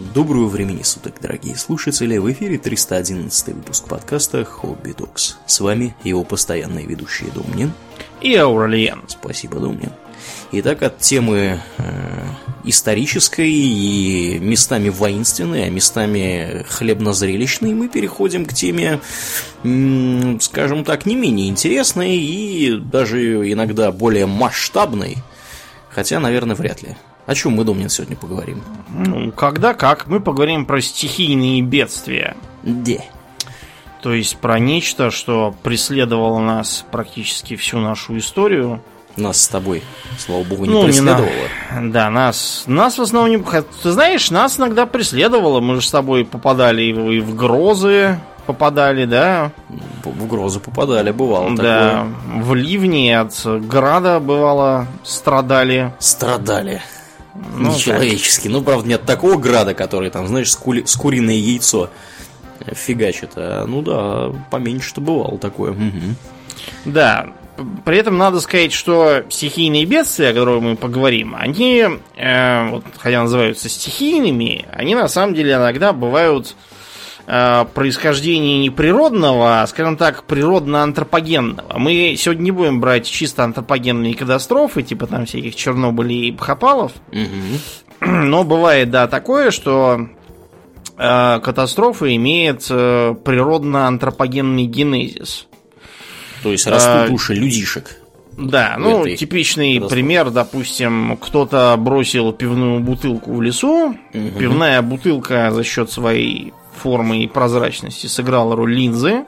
Доброго времени суток, дорогие слушатели! В эфире 311 выпуск подкаста «Хобби Докс». С вами его постоянные ведущие Домнин и Ауралиен. Спасибо, Домнин. Итак, от темы э, исторической и местами воинственной, а местами хлебнозрелищной мы переходим к теме, м, скажем так, не менее интересной и даже иногда более масштабной, хотя, наверное, вряд ли. О чем мы, Домнин, сегодня поговорим? Ну, когда как, мы поговорим про стихийные бедствия. Где? То есть про нечто, что преследовало нас практически всю нашу историю. Нас с тобой, слава богу, не Ну, не на- преследовало. Да, нас, нас в основном не... Ты знаешь, нас иногда преследовало. Мы же с тобой попадали и в, и в грозы, попадали, да? В грозу попадали, бывало да, такое. в ливни от града, бывало, страдали. Страдали. Ну, Нечеловечески. Ну, правда, нет такого града, который там, знаешь, с, кули- с куриное яйцо фигачит. А, ну да, поменьше-то бывало такое. Мгм. Да. При этом надо сказать, что стихийные бедствия, о которых мы поговорим, они, э, вот, хотя называются стихийными, они на самом деле иногда бывают э, происхождения не природного, а, скажем так, природно-антропогенного. Мы сегодня не будем брать чисто антропогенные катастрофы, типа там всяких Чернобылей и Бхопалов, Мгм. но бывает, да, такое, что э, катастрофа имеет э, природно-антропогенный генезис. То есть растут А, уши людишек. Да, ну, типичный катастрофе. пример, допустим, кто-то бросил пивную бутылку в лесу, Мгм. пивная бутылка за счет своей формы и прозрачности сыграла роль линзы,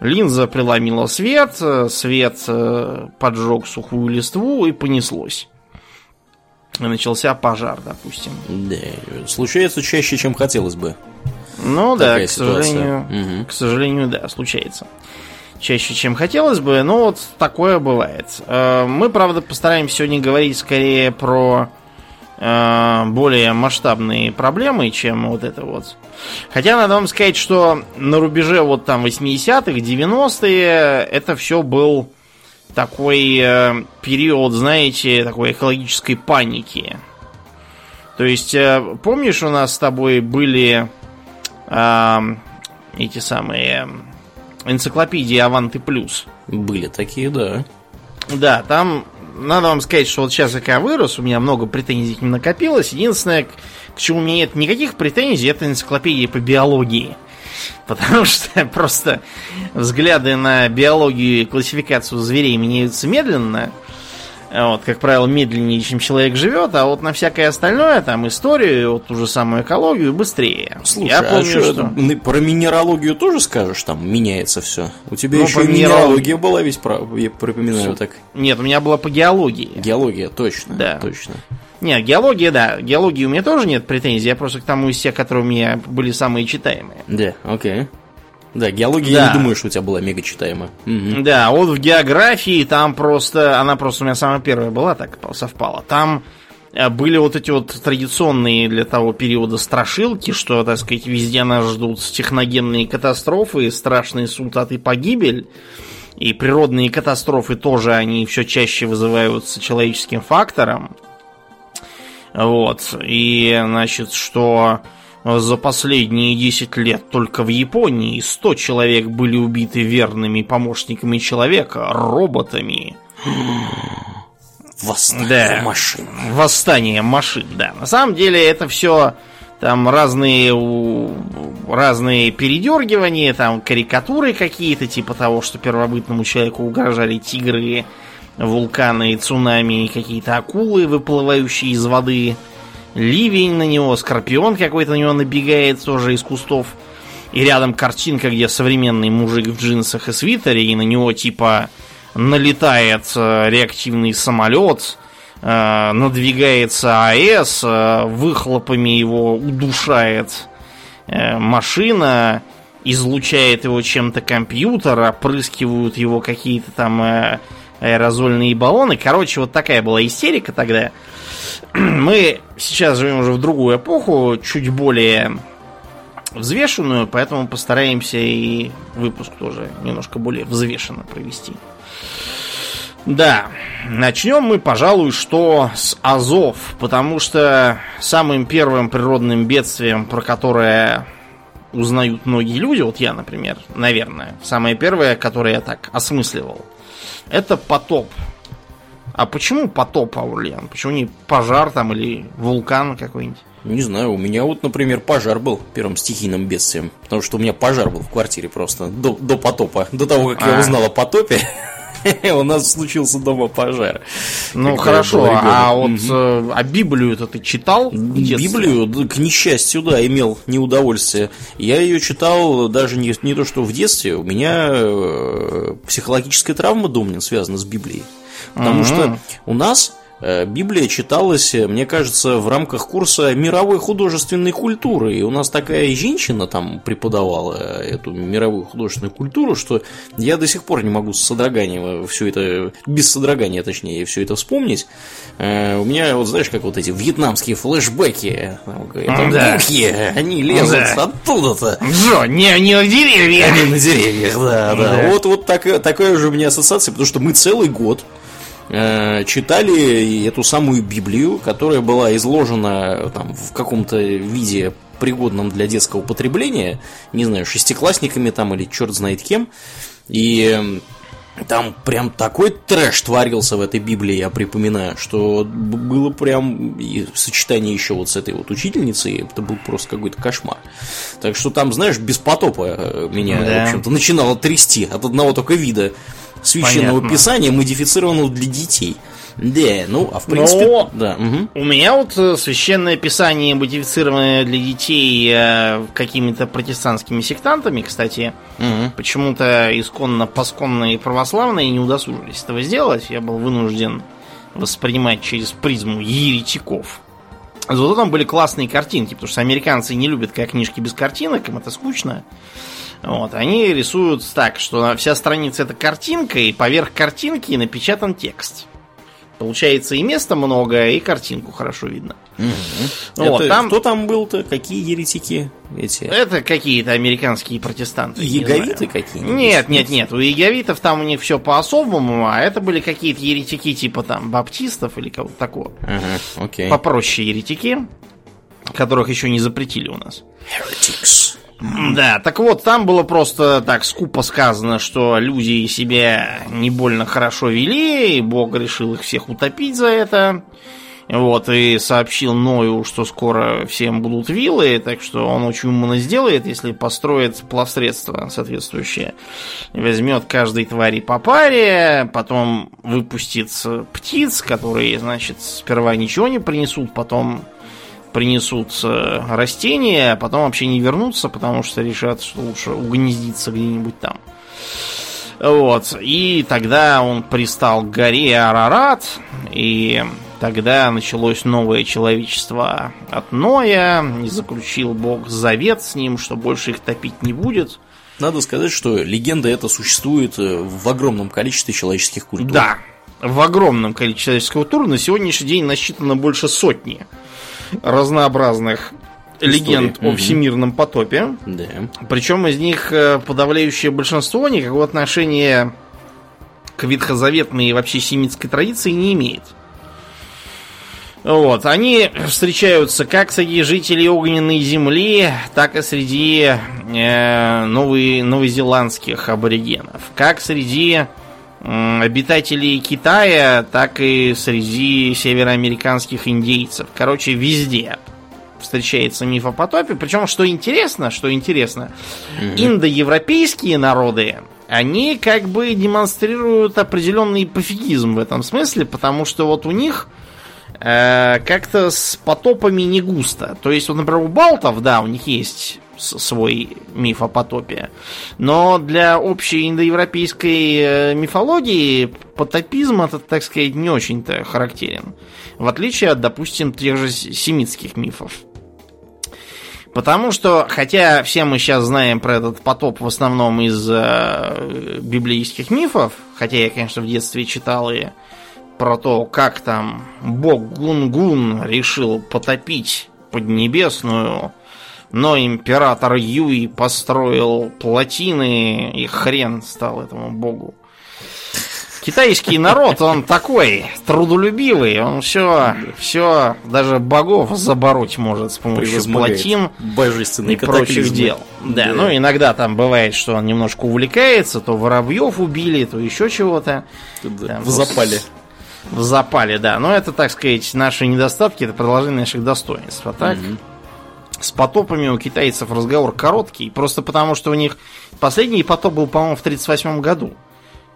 линза преломила свет, э, свет э, поджег сухую листву и понеслось. И начался пожар, допустим. Да, случается чаще, чем хотелось бы. Ну да, к ситуация. сожалению, Мгм. к сожалению, да, случается. Чаще, чем хотелось бы, но вот такое бывает. Э, Мы, правда, постараемся сегодня говорить скорее про более масштабные проблемы, чем вот это вот. Хотя надо вам сказать, что на рубеже вот там 80-х, 90-е это все был такой э, период, знаете, такой экологической паники. То есть, э, помнишь, у нас с тобой были ам, эти самые энциклопедии Аванты Плюс. Были такие, да. Да, там надо вам сказать, что вот сейчас я когда вырос, у меня много претензий к ним накопилось. Единственное, к, чему у меня нет никаких претензий, это энциклопедия по биологии. Потому что просто взгляды на биологию и классификацию зверей меняются медленно. Вот, как правило, медленнее, чем человек живет, а вот на всякое остальное, там, историю, вот ту же самую экологию, быстрее. Слушай, я а помню, чё, что... ны- про минералогию тоже скажешь? Там меняется все. У тебя Ну, еще и минералогия была ведь, про, я припоминаю так. Нет, у меня была по геологии. Геология, точно. Да. Точно. Нет, геология, да. Геологии у меня тоже нет претензий. Я просто к тому из тех, которые у меня были самые читаемые. Да, окей. Да, геология, я Да. не думаю, что у тебя была мега читаема. Мгм. Да, вот в географии там просто... Она просто у меня самая первая была, так совпала. Там э, были вот эти вот традиционные для того периода страшилки, что, так сказать, везде нас ждут техногенные катастрофы, страшный суд от и погибель. И природные катастрофы тоже, они все чаще вызываются человеческим фактором. Вот. И, значит, что за последние 10 лет только в Японии 100 человек были убиты верными помощниками человека, роботами. Восстание Да. машин. Восстание машин, да. На самом деле это все там разные разные передергивания, там карикатуры какие-то, типа того, что первобытному человеку угрожали тигры, вулканы, цунами, какие-то акулы, выплывающие из воды, ливень на него, скорпион какой-то на него набегает тоже из кустов. И рядом картинка, где современный мужик в джинсах и свитере, и на него типа налетает э, реактивный самолет, э, надвигается АЭС, э, выхлопами его удушает машина, излучает его чем-то компьютер, опрыскивают его какие-то там аэрозольные баллоны. Короче, вот такая была истерика тогда. Мы сейчас живем уже в другую эпоху, чуть более взвешенную, поэтому постараемся и выпуск тоже немножко более взвешенно провести. Да, начнем мы, пожалуй, что с Азов, потому что самым первым природным бедствием, про которое узнают многие люди, вот я, например, наверное, самое первое, которое я так осмысливал, это потоп. А почему потоп, Аурлиан? Почему не пожар там или вулкан какой-нибудь? Не знаю, у меня вот, например, пожар был первым стихийным бедствием. Потому что у меня пожар был в квартире просто до, до потопа. До того, как а. я узнал о потопе, у нас случился дома пожар. Ну хорошо, а вот э, а Библию-то ты читал? Библию, к несчастью, да, имел неудовольствие. Я ее читал даже не, не то, что в детстве, у меня э, психологическая травма, Домнин, связана с Библией. Потому что у нас Библия читалась, э, мне кажется, в рамках курса мировой художественной культуры. И у нас такая женщина там преподавала эту мировую художественную культуру, что я до сих пор не могу с содроганием все это, без содрогания, точнее, все это вспомнить. Э, у меня, вот знаешь, как вот эти вьетнамские флешбеки. Это да. мухи, они лезут да. оттуда-то. Джо, не, не на деревьях. Они на деревьях, да, да. да. Вот, вот так, такая же у меня ассоциация, потому что мы целый год Э, читали эту самую Библию, которая была изложена там, в каком-то виде пригодном для детского употребления, не знаю, шестиклассниками там или черт знает кем. И там прям такой трэш творился в этой Библии, я припоминаю, что было прям и сочетание еще вот с этой вот учительницей, это был просто какой-то кошмар. Так что там, знаешь, без потопа э, меня, да. в общем-то, начинало трясти от одного только вида священного Понятно. писания, модифицированного для детей. Да, ну, а в принципе, Но да. Угу. У меня вот э, священное писание, модифицированное для детей э, какими-то протестантскими сектантами, кстати, угу. почему-то исконно посконные православные не удосужились этого сделать. Я был вынужден воспринимать через призму еретиков. Зато там были классные картинки, потому что американцы не любят как книжки без картинок, им это скучно. Вот, они рисуют так, что вся страница это картинка, и поверх картинки напечатан текст. Получается и места много, и картинку хорошо видно. Угу. Вот, это, там... Кто там был-то? Какие еретики эти? Это какие-то американские протестанты. Яговиты какие-нибудь? Нет, нет, нет. У яговитов там у них все по-особому, а это были какие-то еретики типа там баптистов или кого-то такого. Ага, окей. Попроще еретики, которых еще не запретили у нас. Heretics. Да, так вот, там было просто так скупо сказано, что люди себя не больно хорошо вели, и Бог решил их всех утопить за это. Вот, и сообщил Ною, что скоро всем будут вилы, так что он очень умно сделает, если построит плавсредство соответствующее. Возьмет каждой твари по паре, потом выпустит птиц, которые, значит, сперва ничего не принесут, потом принесут растения, а потом вообще не вернутся, потому что решат, что лучше угнездиться где-нибудь там. Вот. И тогда он пристал к горе Арарат, и тогда началось новое человечество от Ноя, и заключил Бог завет с ним, что больше их топить не будет. Надо сказать, что легенда эта существует э, в огромном количестве человеческих культур. Да, в огромном количестве человеческих культур. На сегодняшний день насчитано больше сотни разнообразных легенд о всемирном потопе. Да. Причем из них э, подавляющее большинство никакого отношения к ветхозаветной и вообще семитской традиции не имеет. Вот, они встречаются как среди жителей огненной земли, так и среди э, новый, новозеландских аборигенов, как среди обитателей Китая, так и среди североамериканских индейцев. Короче, везде встречается миф о потопе. Причем, что интересно, что интересно, mm-hmm. индоевропейские народы, они как бы демонстрируют определенный пофигизм в этом смысле, потому что вот у них э, как-то с потопами не густо. То есть, вот, например, у балтов, да, у них есть свой миф о потопе. Но для общей индоевропейской э, мифологии потопизм это, так сказать, не очень-то характерен. В отличие от, допустим, тех же семитских мифов. Потому что, хотя все мы сейчас знаем про этот потоп в основном из э, библейских мифов, хотя я, конечно, в детстве читал и про то, как там бог Гунгун решил потопить Поднебесную но император Юй построил плотины, и хрен стал этому богу. Китайский народ, он такой трудолюбивый, он все, все, даже богов забороть может с помощью плотин и прочих дел. Да, да, ну иногда там бывает, что он немножко увлекается, то воробьев убили, то еще чего-то. Да, в запале. В запале, да. Но это, так сказать, наши недостатки, это продолжение наших достоинств. А так, угу. С потопами у китайцев разговор короткий, просто потому что у них последний потоп был, по-моему, в 1938 году.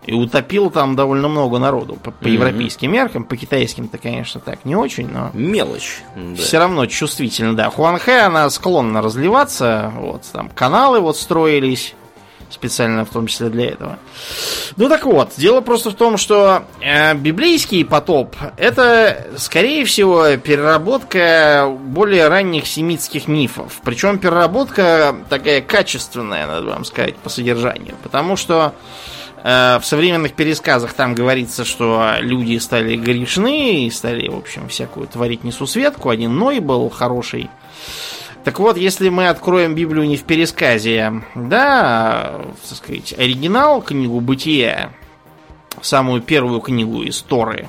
И утопил там довольно много народу. По, по mm-hmm. европейским меркам, по китайским-то, конечно, так не очень, но... Мелочь. Да. Все равно чувствительно, да. Хуанхэ, она склонна разливаться. Вот, там каналы вот строились специально в том числе для этого. Ну так вот, дело просто в том, что э, библейский потоп это, скорее всего, переработка более ранних семитских мифов. Причем переработка такая качественная, надо вам сказать, по содержанию. Потому что Э, в современных пересказах там говорится, что люди стали грешны и стали, в общем, всякую творить несусветку. Один Ной был хороший. Так вот, если мы откроем Библию не в пересказе, да, так сказать, оригинал, книгу Бытия, самую первую книгу из Торы,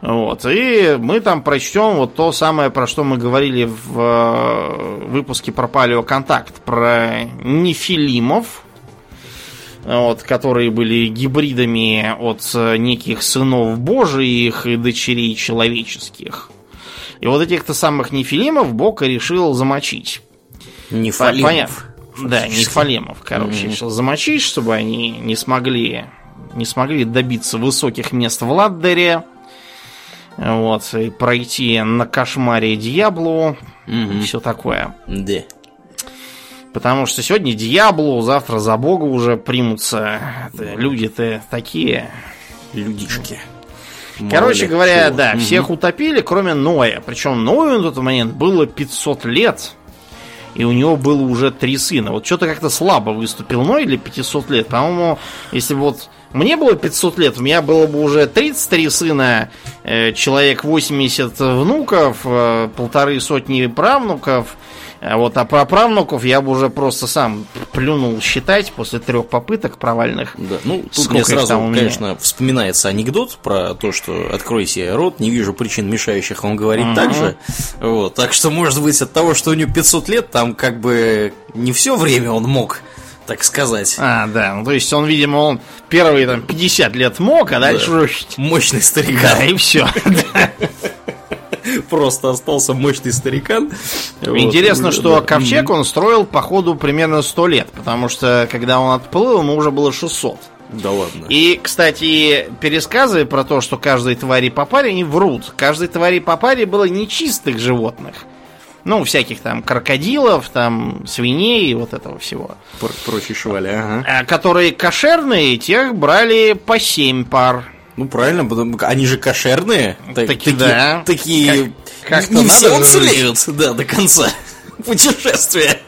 вот, и мы там прочтем вот то самое, про что мы говорили в э, выпуске про палеоконтакт, про нефилимов, вот, которые были гибридами от э, неких сынов божиих и дочерей человеческих. И вот этих-то самых нефилимов Бог решил замочить. Нефалимов. Да, нефалемов, короче, mm-hmm. решил замочить, чтобы они не смогли, не смогли добиться высоких мест в Ладдере. Вот, и пройти на кошмаре Дьяблу. Mm-hmm. И все такое. Да. Потому что сегодня Диаблу, завтра за Бога уже примутся. Люди-то такие. Людишки. Короче Мало говоря, чего. да, угу. всех утопили, кроме Ноя. Причем Ною на тот момент было 500 лет. И у него было уже три сына. Вот что-то как-то слабо выступил Ной для 500 лет. По-моему, если бы вот мне было 500 лет, у меня было бы уже 33 сына, э, человек 80 внуков, э, полторы сотни правнуков, вот, а про правнуков я бы уже просто сам плюнул считать после трех попыток провальных. Да, ну, тут Сколько мне сразу, там конечно, вспоминается анекдот про то, что открой себе рот, не вижу причин, мешающих вам говорить uh-huh. так же. Вот, так что, может быть, от того, что у него 500 лет, там как бы не все время он мог так сказать. А, да. Ну, то есть он, видимо, он первые там 50 лет мог, а дальше да. Мощный старик. Да, и все. Просто остался мощный старикан. Интересно, вот. что ковчег он строил, походу, примерно 100 лет, потому что, когда он отплыл, ему уже было 600. Да ладно. И, кстати, пересказы про то, что каждой твари по паре, они врут. Каждой твари по паре было нечистых животных. Ну, всяких там крокодилов, там свиней и вот этого всего. Про прочие швали, ага. А, которые кошерные, тех брали по 7 пар. Ну правильно, потому они же кошерные. Так, такие, да. Такие как, как не все уцелеют, да, до конца путешествия.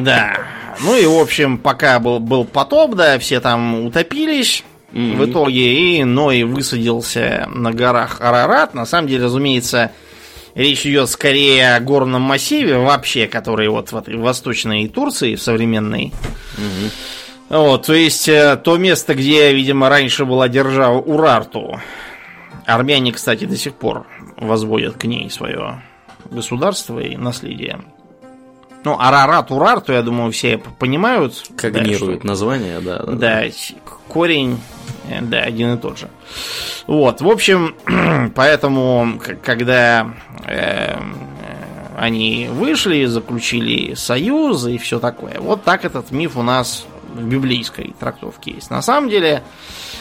Да. Ну и, в общем, пока был, был потоп, да, все там утопились. Mm-hmm. В итоге и Ной высадился на горах Арарат. На самом деле, разумеется, речь идет скорее о горном массиве вообще, который вот в восточной Турции, в современной. Mm-hmm. Вот, то есть э, то место, где, видимо, раньше была держава Урарту. Армяне, кстати, до сих пор возводят к ней свое государство и наследие. Ну, Арарат, Урарту, я думаю, все понимают. Когнируют да, название, да, да. Да, корень, э, да, один и тот же. Вот, в общем, поэтому, когда э, они вышли, заключили союз и все такое. Вот так этот миф у нас в библейской трактовке есть. На самом деле,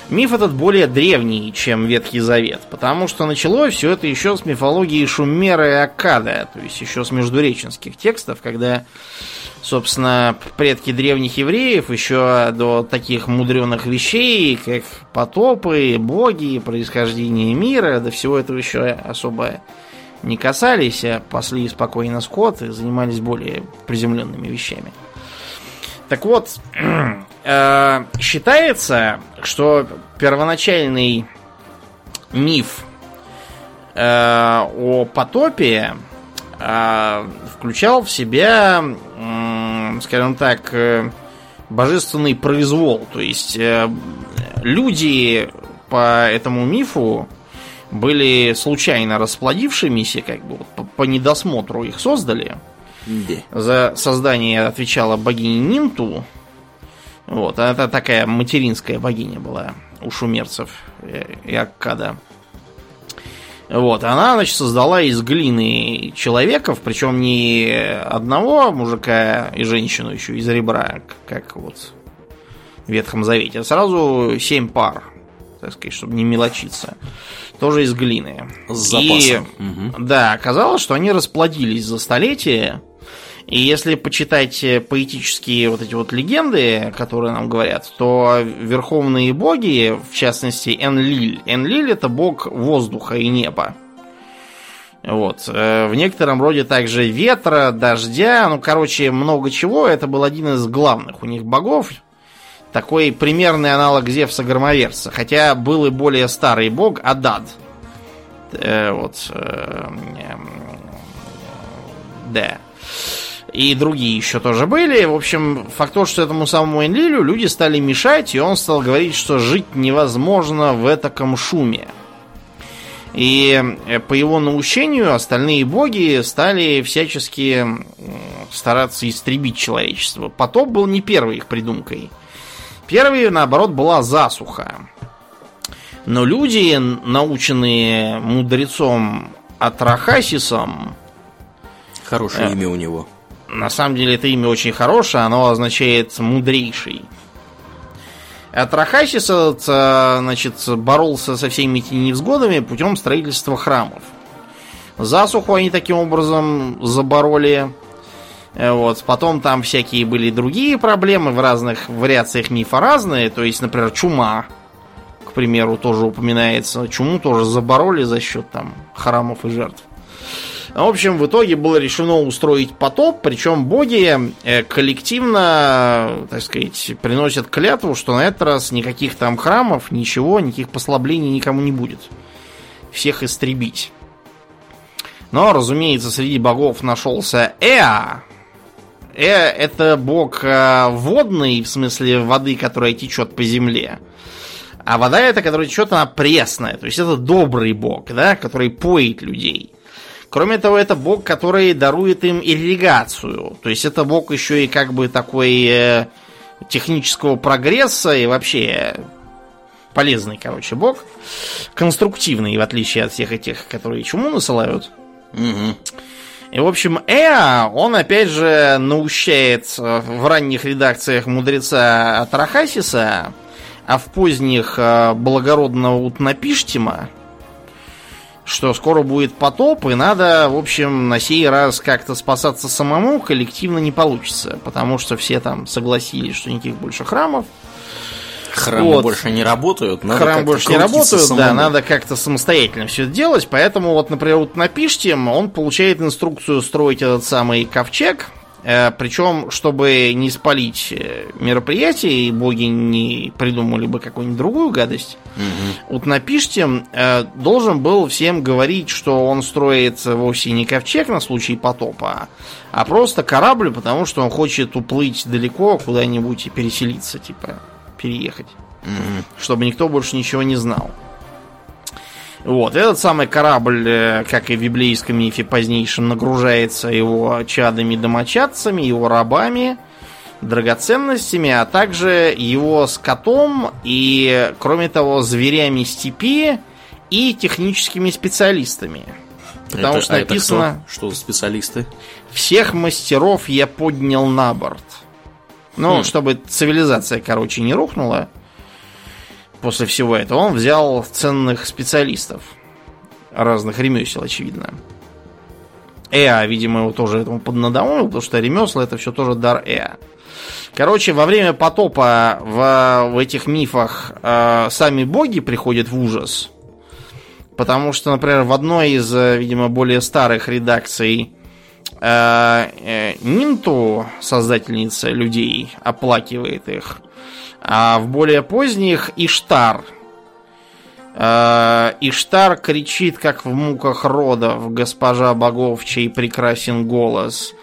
миф этот более древний, чем Ветхий Завет, потому что началось все это еще с мифологии Шумера и Аккада, то есть еще с междуреченских текстов, когда, собственно, предки древних евреев еще до таких мудреных вещей, как потопы, боги, происхождение мира, до всего этого еще особо не касались, а пасли спокойно скот и занимались более приземленными вещами. Так вот, э, считается, что первоначальный миф э, о потопе э, включал в себя, скажем так, божественный произвол. То есть люди по этому мифу были случайно расплодившимися, как бы по, по недосмотру их создали. Да. За создание отвечала богиня Нинту. Вот, это такая материнская богиня была у шумерцев э, и Аккада. Вот, она, значит, создала из глины человеков, причем не одного мужика и женщину еще из ребра, как вот в Ветхом Завете, а сразу семь пар, так сказать, чтобы не мелочиться. Тоже из глины. С И, запасом. Мгм. да, оказалось, что они расплодились за столетия. И если почитать э, поэтические вот эти вот легенды, которые нам говорят, то верховные боги, в частности Энлиль, Энлиль это бог воздуха и неба. Вот. э, В некотором роде также ветра, дождя, ну, короче, много чего. Это был один из главных у них богов. Такой примерный аналог Зевса Громоверца. Хотя был и более старый бог Адад. Э, вот. э, эм, Да. И другие еще тоже были. В общем, факт то, что этому самому Энлилю люди стали мешать, и он стал говорить, что жить невозможно в этаком шуме. И э, по его наущению остальные боги стали всячески стараться истребить человечество. Потоп был не первой их придумкой. Первой, наоборот, была засуха. Но люди, наученные мудрецом Атрахасисом, Хорошее Э. имя у него. На самом деле это имя очень хорошее, оно означает мудрейший. Атрахасис, э, значит, боролся со всеми этими невзгодами путем строительства храмов. Засуху они таким образом забороли. Э, Вот. Потом там всякие были другие проблемы в разных вариациях мифа разные. То есть, например, чума, к примеру, тоже упоминается. Чуму тоже забороли за счет там храмов и жертв. В общем, в итоге было решено устроить потоп, причем боги э, коллективно, так сказать, приносят клятву, что на этот раз никаких там храмов, ничего, никаких послаблений никому не будет. Всех истребить. Но, разумеется, среди богов нашелся Эа. Э это бог э, водный, в смысле воды, которая течет по земле. А вода это, которая течет, она пресная. То есть это добрый бог, да, который поет людей. Кроме того, это бог, который дарует им ирригацию. То есть это бог еще и как бы такой э, технического прогресса и вообще полезный, короче, бог. Конструктивный, в отличие от всех этих, которые чуму насылают. Мгм. И, в общем, Эа, он опять же наущает э, в ранних редакциях мудреца Атрахасиса, а в поздних э, благородного Утнапиштима, что скоро будет потоп, и надо, в общем, на сей раз как-то спасаться самому коллективно не получится, потому что все там согласились, что никаких больше храмов. Храмы Вот. больше не работают. Надо Храм больше не работают, да, самому. надо как-то самостоятельно все это делать. Поэтому вот, например, вот на Пиштем он получает инструкцию строить этот самый ковчег. Э, причем, чтобы не спалить э, мероприятие, и боги не придумали бы какую-нибудь другую гадость, Мгм. Утнапиштем э, должен был всем говорить, что он строит вовсе не ковчег на случай потопа, а просто корабль, потому что он хочет уплыть далеко куда-нибудь и переселиться, типа переехать Мгм. чтобы никто больше ничего не знал. Вот, этот самый корабль, э, как и в библейском мифе позднейшем, нагружается его чадами-домочадцами, его рабами, драгоценностями, а также его скотом и, кроме того, зверями степи и техническими специалистами. Потому Это- что а это написано кто? Что за специалисты? «Всех мастеров я поднял на борт». Ну, Хм. чтобы цивилизация, короче, не рухнула после всего этого, он взял ценных специалистов разных ремесел, очевидно. Эа, видимо, его тоже этому поднадоумил, потому что ремесла это все тоже дар Эа. Короче, во время потопа в, в этих мифах э, сами боги приходят в ужас. Потому что, например, в одной из, э, видимо, более старых редакций э, э, Нинту, создательница людей, оплакивает их. А в более поздних Иштар. Э, Иштар кричит, как в муках родов, госпожа богов, чей прекрасен голос.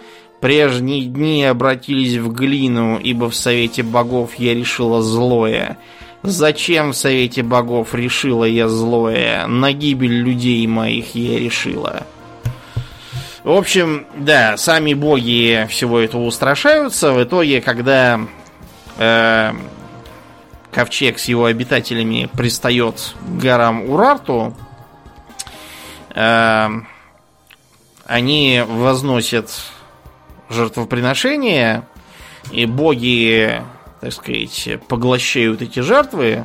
Прежние дни обратились в глину, ибо в совете богов я решила злое. Зачем в совете богов решила я злое? На гибель людей моих я решила. В общем, да, сами боги всего этого устрашаются. В итоге, когда э, ковчег с его обитателями пристает к горам Урарту, э, они возносят жертвоприношения, и боги, так сказать, поглощают эти жертвы,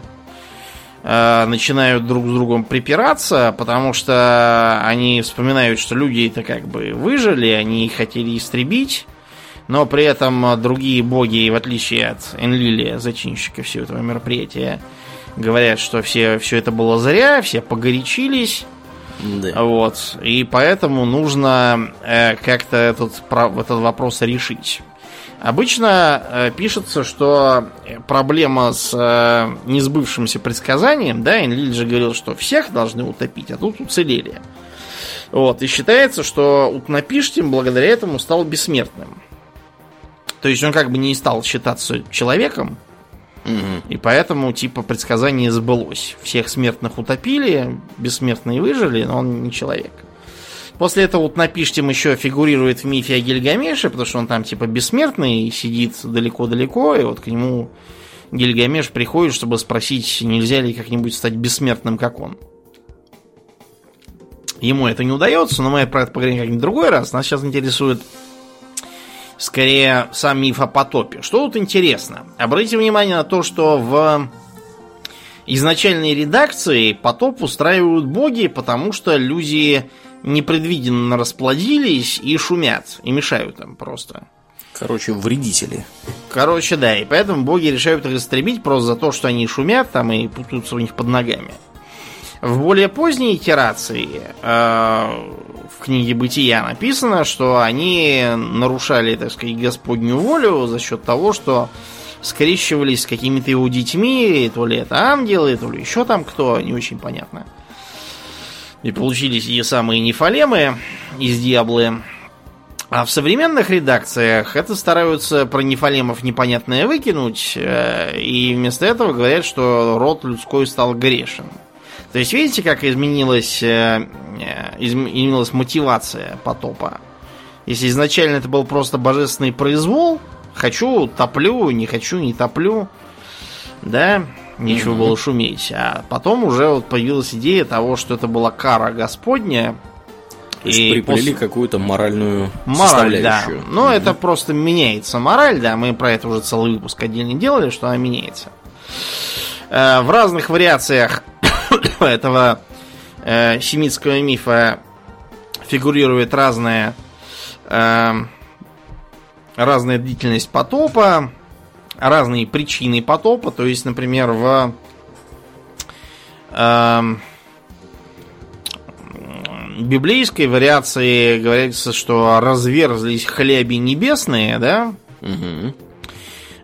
э, начинают друг с другом припираться, потому что они вспоминают, что люди это как бы выжили, они хотели истребить, но при этом другие боги, в отличие от Энлили, зачинщика всего этого мероприятия, говорят, что все, все это было зря, все погорячились, да. Вот. И поэтому нужно э, как-то этот, этот вопрос решить. Обычно э, пишется, что проблема с э, несбывшимся предсказанием, да, Энлиль же говорил, что всех должны утопить, а тут уцелели. Вот, и считается, что Утнапиштим благодаря этому стал бессмертным. То есть он как бы не стал считаться человеком, Угу. И поэтому, типа, предсказание сбылось. Всех смертных утопили, бессмертные выжили, но он не человек. После этого вот Напиштим еще фигурирует в мифе о Гильгамеше, потому что он там типа бессмертный, сидит далеко-далеко, и вот к нему Гильгамеш приходит, чтобы спросить, нельзя ли как-нибудь стать бессмертным, как он. Ему это не удается, но мы про это поговорим как-нибудь другой раз. Нас сейчас интересует скорее сам миф о потопе. Что тут интересно? Обратите внимание на то, что в изначальной редакции потоп устраивают боги, потому что люди непредвиденно расплодились и шумят, и мешают им просто. Короче, вредители. Короче, да, и поэтому боги решают их истребить просто за то, что они шумят там и путаются у них под ногами. В более поздней итерации э, в книге Бытия написано, что они нарушали, так сказать, Господню волю за счет того, что скрещивались с какими-то его детьми, то ли это ангелы, то ли еще там кто, не очень понятно. И получились те самые нефалемы из Диаблы. А в современных редакциях это стараются про нефалемов непонятное выкинуть, э, и вместо этого говорят, что род людской стал грешен. То есть видите, как изменилась, э, э, изменилась мотивация потопа? Если изначально это был просто божественный произвол, хочу, топлю, не хочу, не топлю, да, нечего mm-hmm. было шуметь. А потом уже вот появилась идея того, что это была кара Господня. То есть и приплели после... какую-то моральную мораль, да. Но mm-hmm. это просто меняется мораль, да. Мы про это уже целый выпуск отдельно делали, что она меняется. Э, в разных вариациях этого э, семитского мифа фигурирует разная э, разная длительность потопа, разные причины потопа. То есть, например, в э, библейской вариации говорится, что разверзлись хляби небесные, да? Угу.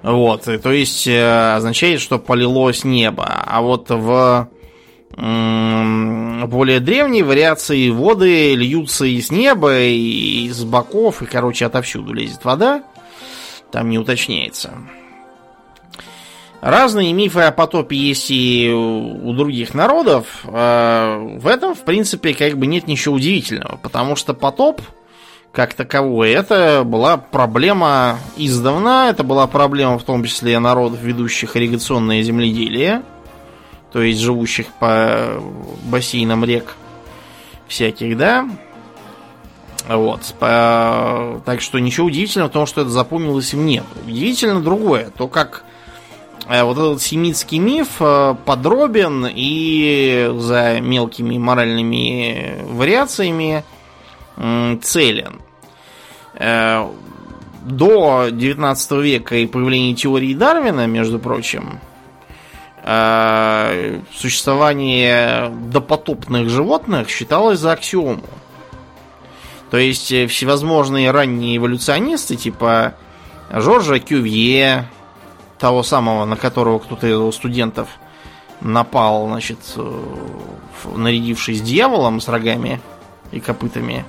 Вот, то есть э, означает, что полилось небо. А вот в более древние вариации воды льются из неба, и из боков, и, короче, отовсюду лезет вода. Там не уточняется. Разные мифы о потопе есть и у других народов. А, в этом, в принципе, как бы нет ничего удивительного, потому что потоп, как таковой, это была проблема издавна, это была проблема в том числе народов, ведущих ирригационное земледелие – то есть живущих по бассейнам рек всяких, да. Вот. По... Так что ничего удивительного в том, что это запомнилось им нет. Удивительно другое, то как э, вот этот семитский миф э, подробен и за мелкими моральными вариациями целен. Э, до 19 века и появления теории Дарвина, между прочим, существование допотопных животных считалось за аксиому. То есть э, всевозможные ранние эволюционисты, типа Жоржа Кювье, того самого, на которого кто-то из студентов напал, значит, э, нарядившись дьяволом с рогами и копытами.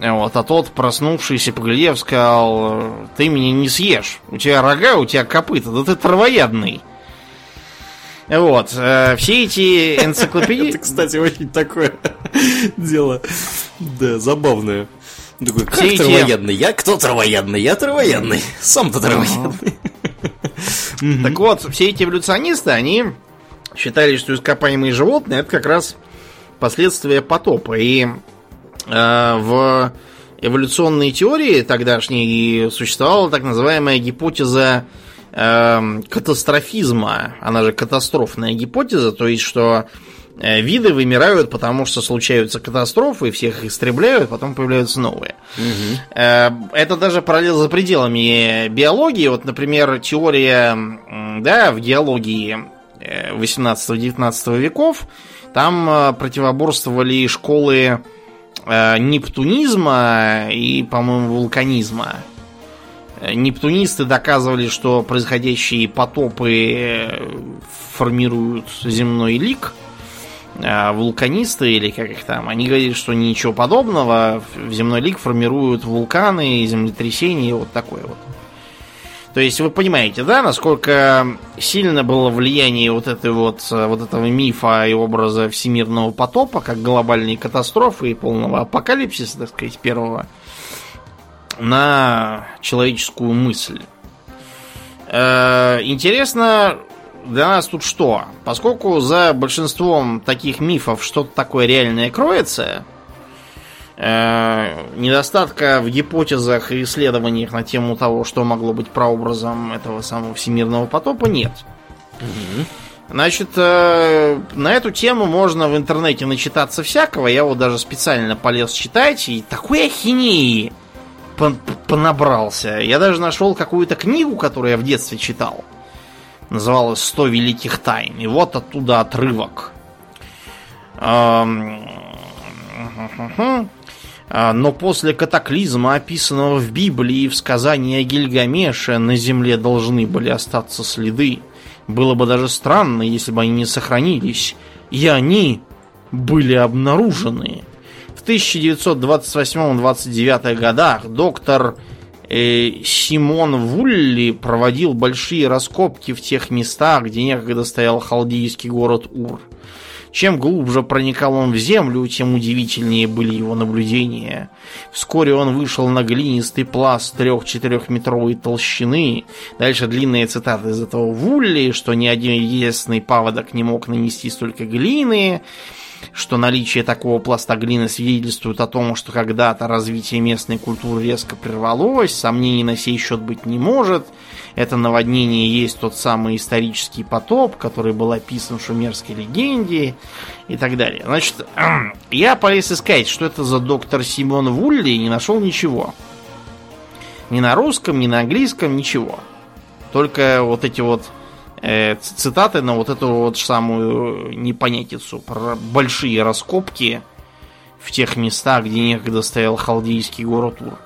Вот, а тот, проснувшийся, поглядев, сказал, ты меня не съешь. У тебя рога, у тебя копыта, да ты травоядный. Вот, э, все эти энциклопедии... Это, кстати, очень такое дело, да, забавное. Такой, как Все эти- травоядный? Я кто травоядный? Я травоядный. Сам-то травоядный. Так вот, все эти эволюционисты, они считали, что ископаемые животные это как раз последствия потопа. И э, в эволюционной теории тогдашней существовала так называемая гипотеза э, катастрофизма, она же катастрофная гипотеза, то есть что э, виды вымирают, потому что случаются катастрофы, всех истребляют, потом появляются новые. Э, Это даже параллель за пределами биологии. Вот, например, теория да, в геологии 18-19 веков, там э, противоборствовали школы э, нептунизма и, по-моему, вулканизма. Э, Нептунисты доказывали, что происходящие потопы э, формируют земной лик. А вулканисты, или как их там, они говорили, что ничего подобного. В земной лик формируют вулканы, землетрясения, вот такое вот. То есть вы понимаете, да, насколько сильно было влияние вот этой вот, вот этого мифа и образа всемирного потопа, как глобальной катастрофы и полного апокалипсиса, так сказать, первого, на человеческую мысль. Э, Интересно для нас тут что? Поскольку за большинством таких мифов что-то такое реальное кроется, э, недостатка в гипотезах и исследованиях на тему того, что могло быть прообразом этого самого всемирного потопа, нет. Значит, э, на эту тему можно в интернете начитаться всякого. Я вот даже специально полез читать, и такой ахинеи понабрался. Я даже нашел какую-то книгу, которую я в детстве читал. Называлась «Сто великих тайн». И вот оттуда отрывок. А, Но после катаклизма, описанного в Библии и в сказании о Гильгамеше, на земле должны были остаться следы. Было бы даже странно, если бы они не сохранились. И они были обнаружены. В 1928-29 годах доктор э, Симон Вулли проводил большие раскопки в тех местах, где некогда стоял халдейский город Ур. Чем глубже проникал он в землю, тем удивительнее были его наблюдения. Вскоре он вышел на глинистый пласт трех-четырехметровой толщины. Дальше длинные цитаты из этого Вулли, что ни один единственный паводок не мог нанести столько глины, что наличие такого пласта глины свидетельствует о том, что когда-то развитие местной культуры резко прервалось, сомнений на сей счет быть не может. Это наводнение есть тот самый исторический потоп, который был описан в шумерской легенде и так далее. Значит, я полез искать, что это за доктор Симон Вулли, и не нашел ничего. Ни на русском, ни на английском, ничего. Только вот эти вот э, цитаты на вот эту вот самую непонятицу про большие раскопки в тех местах, где некогда стоял халдейский город Ур.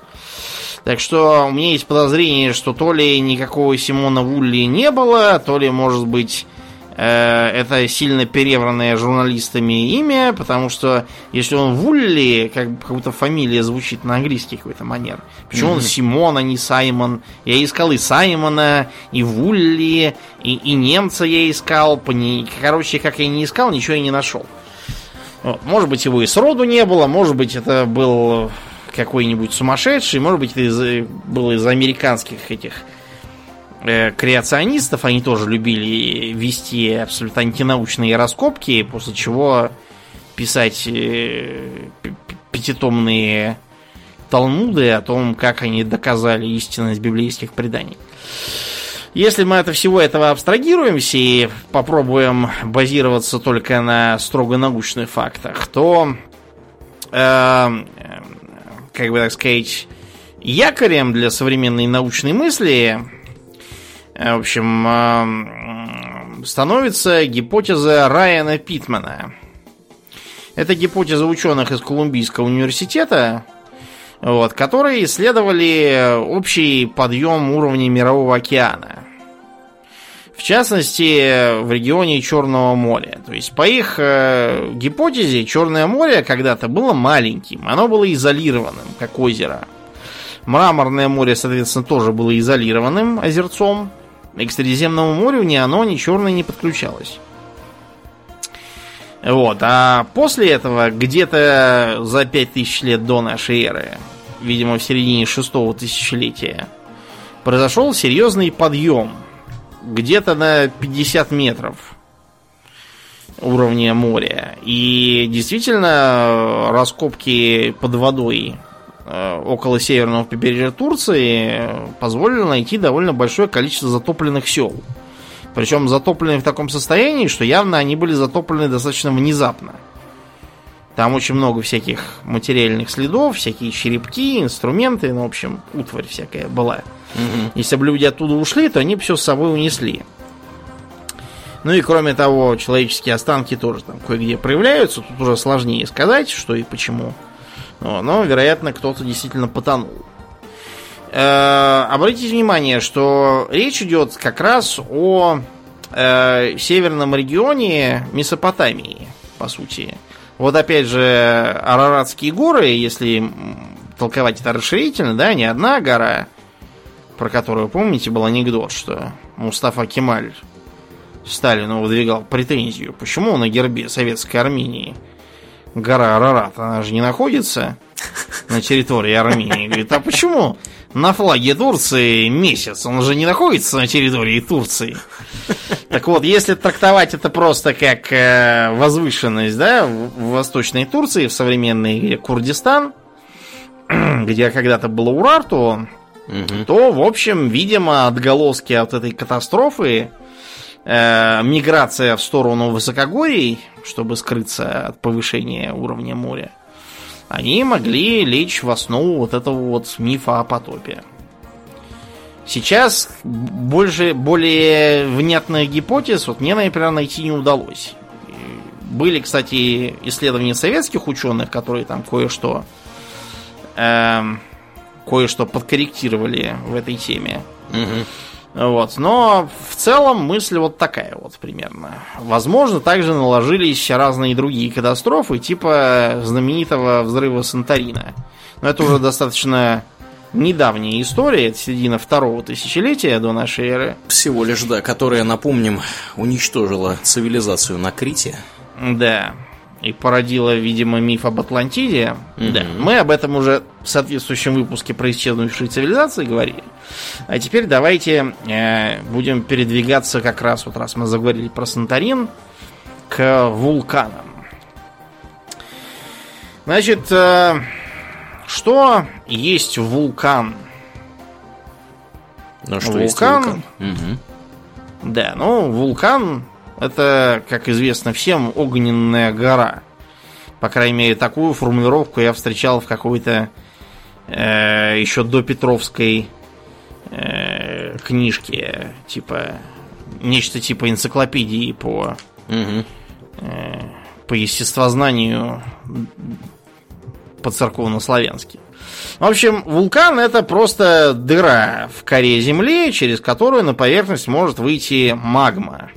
Так что у меня есть подозрение, что то ли никакого Симона Вулли не было, то ли, может быть, э, это сильно перевранное журналистами имя, потому что если он Вулли, как, как будто фамилия звучит на английский какой-то манер. Почему он Симон, а не Саймон? Я искал и Саймона, и Вулли, и, и немца я искал. Короче, как я не искал, ничего я не нашел. Вот. Может быть, его и сроду не было, может быть, это был какой-нибудь сумасшедший, может быть, это из, был из американских этих э, креационистов, они тоже любили вести абсолютно антинаучные раскопки, после чего писать э, пятитомные талмуды о том, как они доказали истинность библейских преданий. Если мы от всего этого абстрагируемся и попробуем базироваться только на строго научных фактах, то, э, э, как бы так сказать, якорем для современной научной мысли, э, в общем, э, становится гипотеза Райана Питмана. Это гипотеза ученых из Колумбийского университета, вот, которые исследовали общий подъем уровня мирового океана. В частности, в регионе Черного моря. То есть, по их э, гипотезе, Черное море когда-то было маленьким. Оно было изолированным, как озеро. Мраморное море, соответственно, тоже было изолированным озерцом. И к Средиземному морю ни оно, ни Черное не подключалось. Вот, а после этого, где-то за 5000 лет до нашей эры, видимо, в середине шестого тысячелетия, произошел серьезный подъем. Где-то на 50 метров уровня моря. И действительно, раскопки под водой около северного побережья Турции позволили найти довольно большое количество затопленных сел. Причем затопленные в таком состоянии, что явно они были затоплены достаточно внезапно. Там очень много всяких материальных следов, всякие черепки, инструменты, ну, в общем, утварь всякая была. Угу. Если бы люди оттуда ушли, то они бы все с собой унесли. Ну и кроме того, человеческие останки тоже там кое-где проявляются. Тут уже сложнее сказать, что и почему. Но, вероятно, кто-то действительно потонул. Э, обратите внимание, что речь идет как раз о э, северном регионе Месопотамии, по сути. Вот опять же, Араратские горы, если толковать это расширительно, да, не одна гора, про которую, помните, был анекдот, что Мустафа Кемаль Сталину выдвигал претензию, почему на гербе Советской Армении гора Арарат, она же не находится на территории Армении. Говорит, а почему на флаге Турции месяц? Он же не находится на территории Турции. Так вот, если трактовать это просто как э, возвышенность, да, в Восточной Турции, в современный Курдистан, где когда-то было Урарту, угу. то, в общем, видимо, отголоски от этой катастрофы э, миграция в сторону высокогорий, чтобы скрыться от повышения уровня моря, они могли лечь в основу вот этого вот мифа о потопе. Сейчас больше, более внятных гипотез вот мне, например, найти не удалось. Были, кстати, исследования советских ученых, которые там кое-что э, кое-что подкорректировали в этой теме. Угу. Вот. Но в целом мысль вот такая вот примерно. Возможно, также наложились разные другие катастрофы, типа знаменитого взрыва Санторина. Но это уже достаточно недавняя история, это середина второго тысячелетия до нашей эры. Всего лишь, да, которая, напомним, уничтожила цивилизацию на Крите. Да и породила, видимо, миф об Атлантиде. Mm-hmm. Да, мы об этом уже в соответствующем выпуске про исчезнувшие цивилизации говорили. А теперь давайте э, будем передвигаться как раз, вот раз мы заговорили про Санторин, к вулканам. Значит, э, что есть вулкан? Ну, что вулкан, есть вулкан? Угу. Да, ну, вулкан это, как известно всем, огненная гора. По крайней мере, такую формулировку я встречал в какой-то э, еще до Петровской э, книжке, типа нечто типа энциклопедии по угу. э, по естествознанию по церковно-славянски. В общем, вулкан это просто дыра в коре Земли, через которую на поверхность может выйти магма.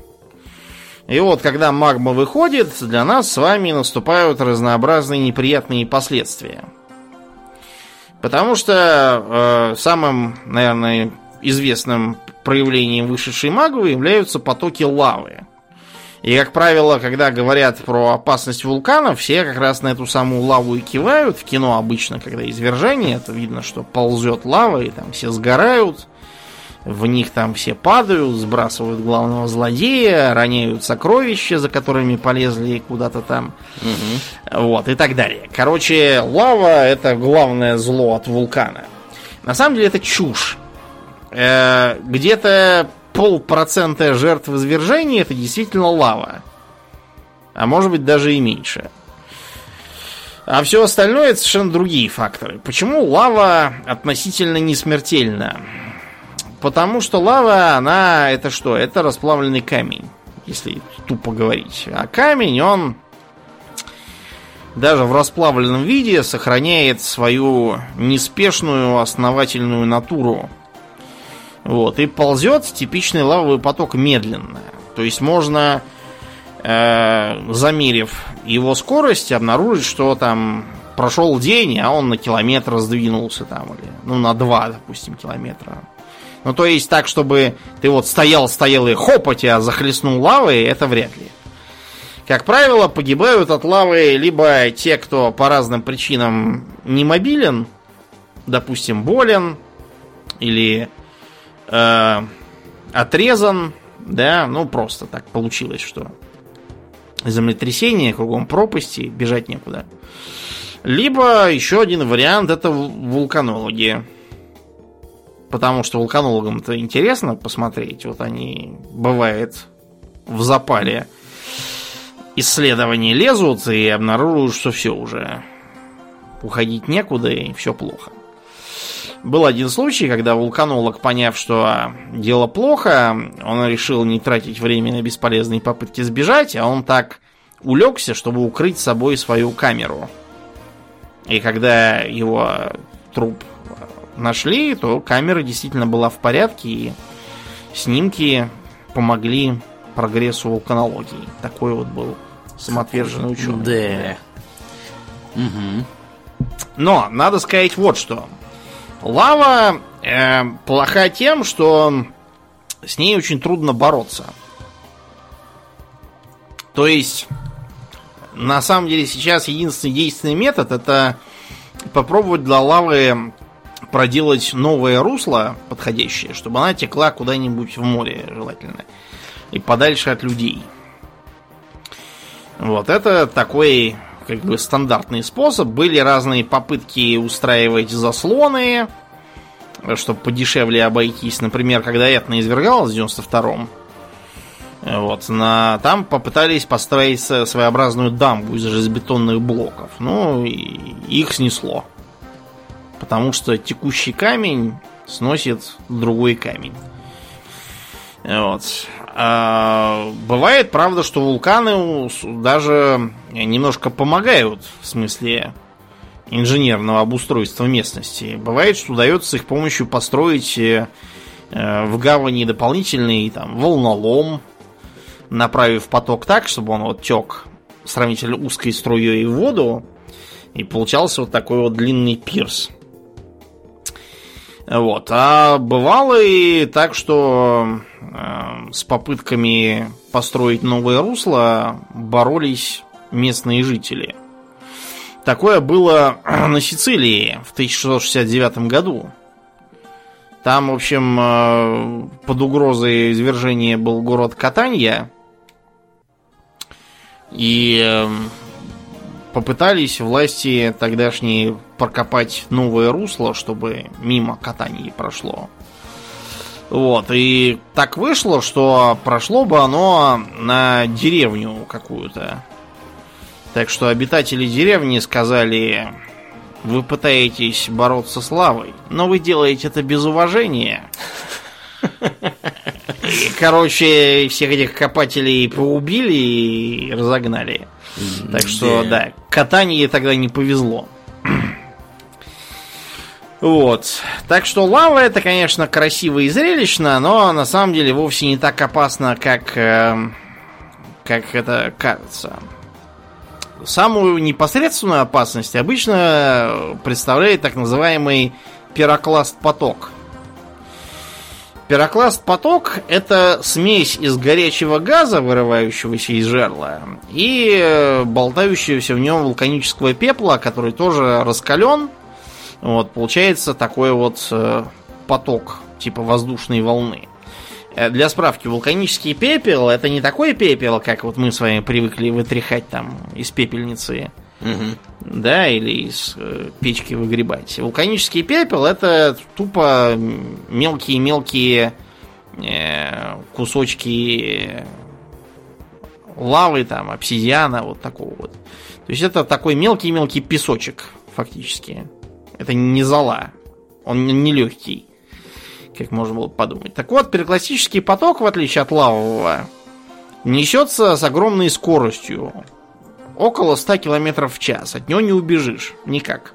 И вот, когда магма выходит, для нас с вами наступают разнообразные неприятные последствия. Потому что э, самым, наверное, известным проявлением вышедшей магмы являются потоки лавы. И, как правило, когда говорят про опасность вулканов, все как раз на эту самую лаву и кивают. В кино обычно, когда извержение, то видно, что ползет лава, и там все сгорают в них там все падают, сбрасывают главного злодея, роняют сокровища, за которыми полезли куда-то там. Угу. Вот, и так далее. Короче, лава это главное зло от вулкана. На самом деле это чушь. Э, где-то полпроцента жертв извержения это действительно лава. А может быть даже и меньше. А все остальное это совершенно другие факторы. Почему лава относительно не смертельна? Потому что лава, она это что? Это расплавленный камень, если тупо говорить. А камень, он даже в расплавленном виде сохраняет свою неспешную основательную натуру. Вот, и ползет типичный лавовый поток медленно. То есть можно, э, замерив его скорость, обнаружить, что там прошел день, а он на километр сдвинулся там, или ну на два, допустим, километра. Ну, то есть так, чтобы ты вот стоял-стоял и хопа тебя захлестнул лавой, это вряд ли. Как правило, погибают от лавы либо те, кто по разным причинам не мобилен, допустим, болен или э, отрезан, да, ну просто так получилось, что землетрясение, кругом пропасти, бежать некуда. Либо еще один вариант это вулканологи. Потому что вулканологам-то интересно посмотреть. Вот они, бывает, в запале исследований лезут и обнаруживают, что все уже уходить некуда и все плохо. Был один случай, когда вулканолог, поняв, что дело плохо, он решил не тратить время на бесполезные попытки сбежать, а он так улегся, чтобы укрыть собой свою камеру. И когда его труп нашли, то камера действительно была в порядке, и снимки помогли прогрессу вулканологии. Такой вот был самоотверженный ученый. Да. Угу. Но надо сказать вот что. Лава э, плоха тем, что с ней очень трудно бороться. То есть, на самом деле, сейчас единственный действенный метод это попробовать для лавы проделать новое русло подходящее, чтобы она текла куда-нибудь в море, желательно. И подальше от людей. Вот, это такой как бы стандартный способ. Были разные попытки устраивать заслоны, чтобы подешевле обойтись. Например, когда Этна извергалась в 92-м, вот, на, там попытались построить своеобразную дамбу из железобетонных блоков. Ну, и их снесло. Потому что текущий камень сносит другой камень. Вот. А, бывает, правда, что вулканы даже немножко помогают в смысле инженерного обустройства местности. Бывает, что удается их помощью построить э, в гавани дополнительный там, волнолом, направив поток так, чтобы он вот тек сравнительно узкой струей в воду, и получался вот такой вот длинный пирс. Вот. А бывало и так, что э, с попытками построить новое русло боролись местные жители. Такое было на Сицилии в 1669 году. Там, в общем, э, под угрозой извержения был город Катанья. И э, попытались власти тогдашние прокопать новое русло, чтобы мимо катаний прошло. Вот, и так вышло, что прошло бы оно на деревню какую-то. Так что обитатели деревни сказали, вы пытаетесь бороться с лавой, но вы делаете это без уважения. И, короче, всех этих копателей поубили и разогнали. Так что, да, катание тогда не повезло. Вот. Так что лава это, конечно, красиво и зрелищно, но на самом деле вовсе не так опасно, как, э, как это кажется. Самую непосредственную опасность обычно представляет так называемый пирокласт поток. Пирокласт поток это смесь из горячего газа, вырывающегося из жерла, и э, болтающегося в нем вулканического пепла, который тоже раскален. Вот, получается такой вот э, поток, типа воздушной волны. Э, для справки, вулканический пепел это не такой пепел, как вот мы с вами привыкли вытряхать там из пепельницы Угу. Да, или из э, печки выгребать. Вулканический пепел это тупо мелкие-мелкие э, кусочки лавы, там, обсидиана, вот такого вот. То есть это такой мелкий-мелкий песочек, фактически. Это не зола. Он не легкий, как можно было подумать. Так вот, переклассический поток, в отличие от лавового, несется с огромной скоростью около 100 км в час. От него не убежишь. Никак.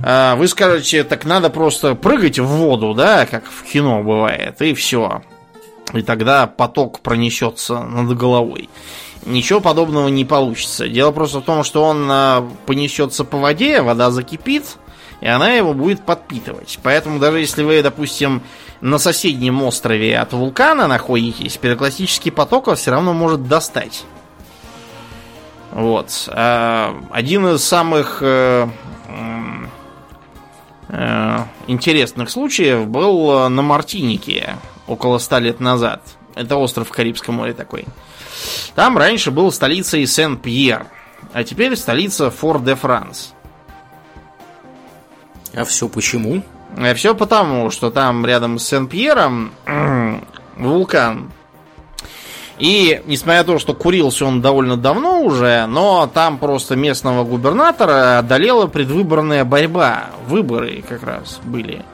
А, вы скажете, так надо просто прыгать в воду, да, как в кино бывает, и все. И тогда поток пронесется над головой. Ничего подобного не получится. Дело просто в том, что он а, понесется по воде, вода закипит, и она его будет подпитывать. Поэтому даже если вы, допустим, на соседнем острове от вулкана находитесь, пирокластический поток вас все равно может достать. Вот. А один из самых э, э, интересных случаев был на Мартинике около ста лет назад. Это остров в Карибском море такой. Там раньше был столицей Сен-Пьер, а теперь столица Фор-де-Франс. А все почему? А все потому, что там рядом с Сен-Пьером вулкан. И, несмотря на то, что курился он довольно давно уже, но там просто местного губернатора одолела предвыборная борьба. Выборы как раз были.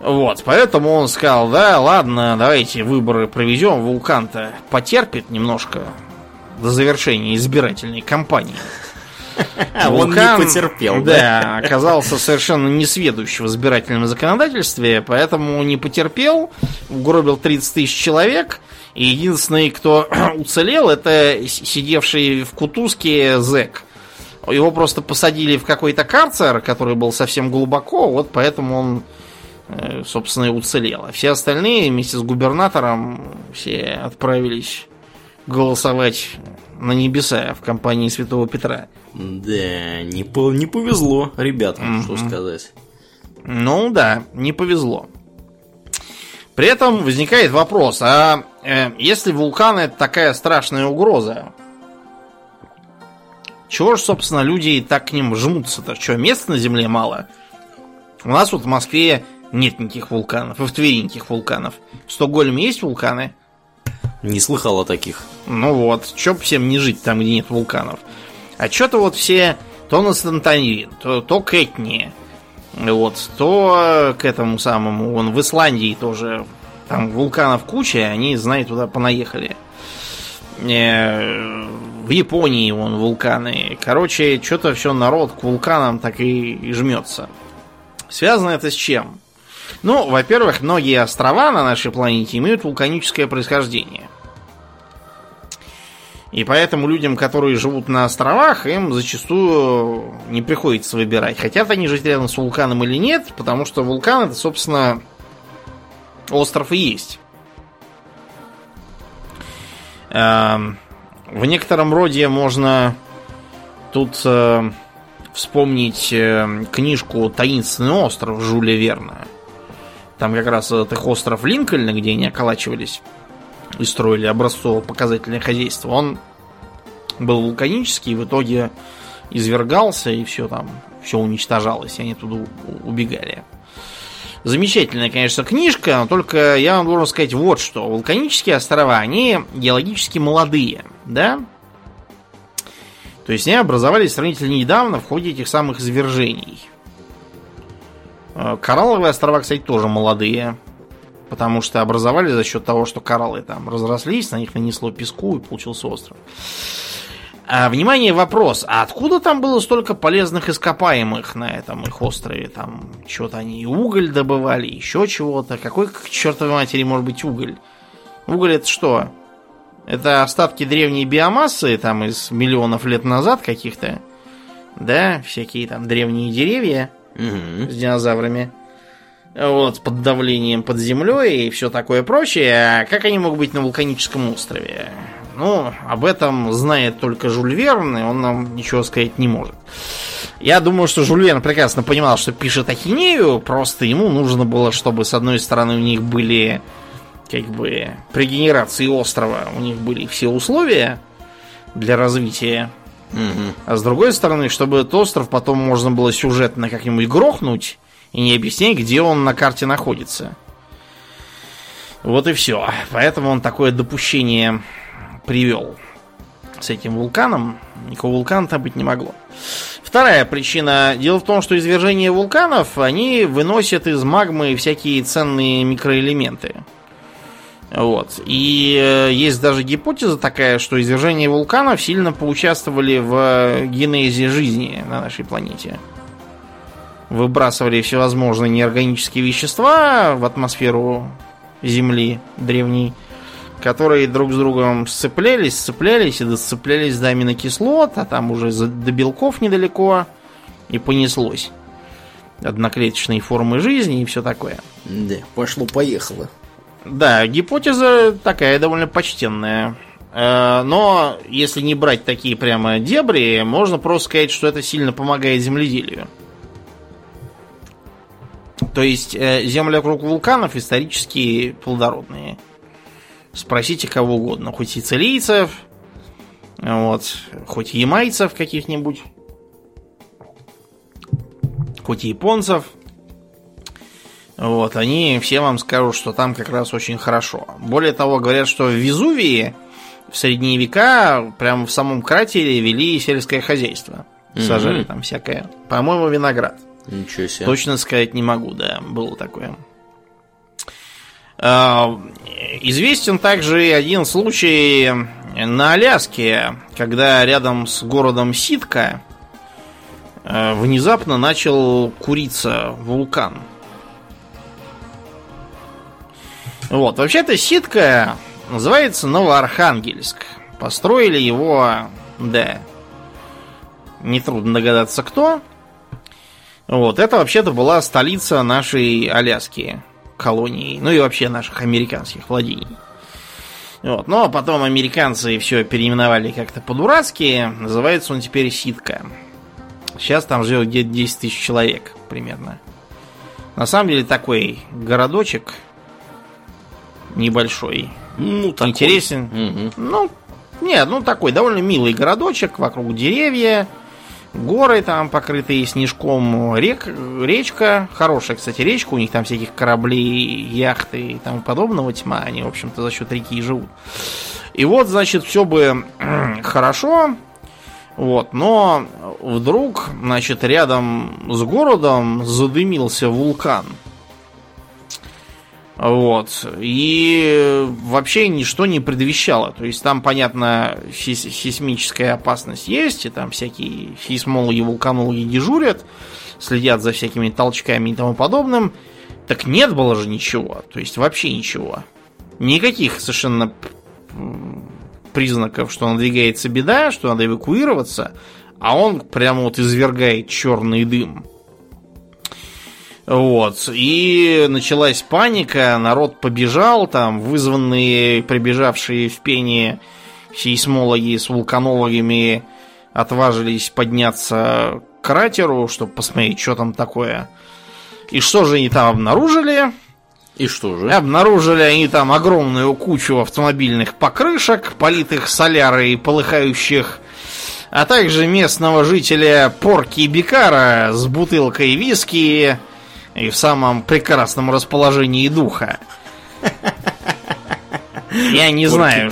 Вот, поэтому он сказал, да, ладно, давайте выборы проведем, вулкан-то потерпит немножко до завершения избирательной кампании. А он не потерпел, да? оказался совершенно несведущий в избирательном законодательстве, поэтому не потерпел, угробил 30 тысяч человек, и единственный, кто уцелел, это сидевший в кутузке зэк. Его просто посадили в какой-то карцер, который был совсем глубоко, вот поэтому он Э, собственно, и уцелела. Все остальные вместе с губернатором все отправились голосовать на небеса в компании Святого Петра. Да, не, по не повезло ребятам, mm-hmm. что сказать. Ну да, не повезло. При этом возникает вопрос, а э, если вулкан это такая страшная угроза, чего же, собственно, люди так к ним жмутся-то? Что, места на Земле мало? У нас вот в Москве нет никаких вулканов. И в Твери никаких вулканов. В Стокгольме есть вулканы? Не слыхал о таких. Ну вот, чё всем не жить там, где нет вулканов. А что-то вот все то на Сантанин, то, то к Этне, вот, то к этому самому, он в Исландии тоже, там вулканов куча, они, знаете, туда понаехали. Э, в Японии вон вулканы. Короче, что-то все народ к вулканам так и, и жмется. Связано это с чем? Ну, во-первых, многие острова на нашей планете имеют вулканическое происхождение. И поэтому людям, которые живут на островах, им зачастую не приходится выбирать, хотят они жить рядом с вулканом или нет, потому что вулкан это, собственно, остров и есть. Эм, в некотором роде можно тут э, вспомнить э, книжку «Таинственный остров» Жюля Верна. Там как раз этот их остров Линкольна, где они околачивались и строили образцово-показательное хозяйство, он был вулканический, в итоге извергался, и все там, все уничтожалось, и они туда убегали. Замечательная, конечно, книжка, но только я вам должен сказать вот что. Вулканические острова, они геологически молодые, да? То есть они образовались сравнительно недавно в ходе этих самых извержений. Э, коралловые острова, кстати, тоже молодые. Потому что образовали за счет того, что кораллы там разрослись, на них нанесло песку и получился остров. А, внимание, вопрос. А откуда там было столько полезных ископаемых на этом их острове? Там что-то они уголь добывали, еще чего-то. Какой к чертовой матери может быть уголь? Уголь это что? Это остатки древней биомассы, там из миллионов лет назад каких-то. Да, всякие там древние деревья угу. с динозаврами. Вот, под давлением под землей и все такое прочее. А как они могут быть на вулканическом острове? Ну, об этом знает только Жюль Верн, и он нам ничего сказать не может. Я думаю, что Жюль Верн прекрасно понимал, что пишет ахинею, просто ему нужно было, чтобы с одной стороны у них были, как бы, при генерации острова у них были все условия для развития Угу. А с другой стороны, чтобы этот остров потом можно было сюжетно как-нибудь грохнуть и не объяснять, где он на карте находится. Вот и все. Поэтому он такое допущение привел с этим вулканом. Никакого вулкана там быть не могло. Вторая причина. Дело в том, что извержения вулканов, они выносят из магмы всякие ценные микроэлементы. Вот. И э, есть даже гипотеза такая, что извержения вулканов сильно поучаствовали в генезе жизни на нашей планете. Выбрасывали всевозможные неорганические вещества в атмосферу Земли древней, которые друг с другом сцеплялись, сцеплялись и досцеплялись до аминокислот, а там уже до белков недалеко и понеслось. Одноклеточные формы жизни и все такое. Да, пошло-поехало. Да, гипотеза такая довольно почтенная. Э, но если не брать такие прямо дебри, можно просто сказать, что это сильно помогает земледелию. То есть э, земли вокруг вулканов исторически плодородные. Спросите кого угодно, хоть сицилийцев, вот, хоть ямайцев каких-нибудь, хоть японцев. Вот, они все вам скажут, что там как раз очень хорошо. Более того, говорят, что в Везувии в средние века прямо в самом кратере вели сельское хозяйство. Сажали mm-hmm. там всякое. По-моему, виноград. Ничего себе. Точно сказать не могу, да, было такое. А, известен также один случай на Аляске, когда рядом с городом Ситка а, внезапно начал куриться вулкан. Вот, вообще-то Ситка называется Новоархангельск. Построили его, да, нетрудно догадаться кто. Вот, это вообще-то была столица нашей Аляски колонии, ну и вообще наших американских владений. Вот. Но потом американцы все переименовали как-то по-дурацки. Называется он теперь Ситка. Сейчас там живет где-то 10 тысяч человек примерно. На самом деле такой городочек небольшой. Ну, такой. Интересен. Угу. Ну, нет, ну такой довольно милый городочек, вокруг деревья, горы там покрытые снежком, рек, речка, хорошая, кстати, речка, у них там всяких кораблей, яхты и тому подобного тьма, они, в общем-то, за счет реки и живут. И вот, значит, все бы хорошо, вот, но вдруг, значит, рядом с городом задымился вулкан – вот. И вообще ничто не предвещало. То есть там, понятно, сейсмическая опасность есть, и там всякие сейсмологи, вулканологи дежурят, следят за всякими толчками и тому подобным. Так нет было же ничего. То есть вообще ничего. Никаких совершенно признаков, что надвигается беда, что надо эвакуироваться, а он прямо вот извергает черный дым. Вот. И началась паника, народ побежал, там вызванные, прибежавшие в пение сейсмологи с вулканологами отважились подняться к кратеру, чтобы посмотреть, что там такое. И что же они там обнаружили? И что же? Обнаружили они там огромную кучу автомобильных покрышек, политых солярой и полыхающих, а также местного жителя Порки Бикара с бутылкой виски, и в самом прекрасном расположении духа. Я не знаю,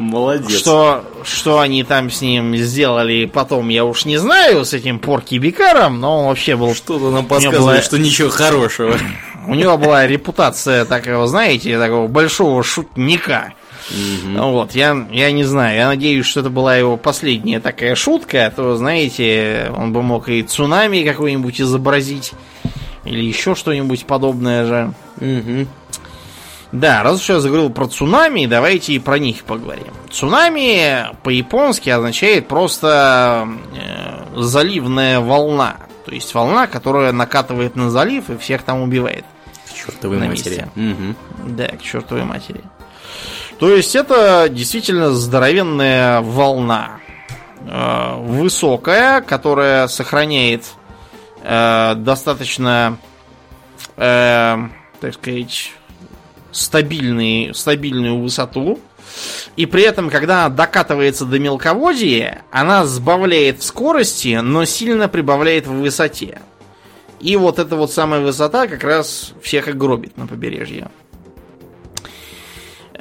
Молодец. Что, что они там с ним сделали потом, я уж не знаю, с этим Порки Бикаром, но он вообще был... Что-то нам подсказывает, была... что ничего хорошего. У него была репутация такого, знаете, такого большого шутника. Угу. Вот, я, я не знаю, я надеюсь, что это была его последняя такая шутка, а то, знаете, он бы мог и цунами какой-нибудь изобразить. Или еще что-нибудь подобное же. Угу. Да, раз уж я заговорил про цунами, давайте и про них поговорим. Цунами по-японски означает просто э, заливная волна. То есть волна, которая накатывает на залив и всех там убивает. К чертовой на матери. Угу. Да, к чертовой матери. То есть это действительно здоровенная волна. Э, высокая, которая сохраняет э, достаточно, э, так сказать, стабильный, стабильную высоту. И при этом, когда она докатывается до мелководья, она сбавляет в скорости, но сильно прибавляет в высоте. И вот эта вот самая высота как раз всех и гробит на побережье.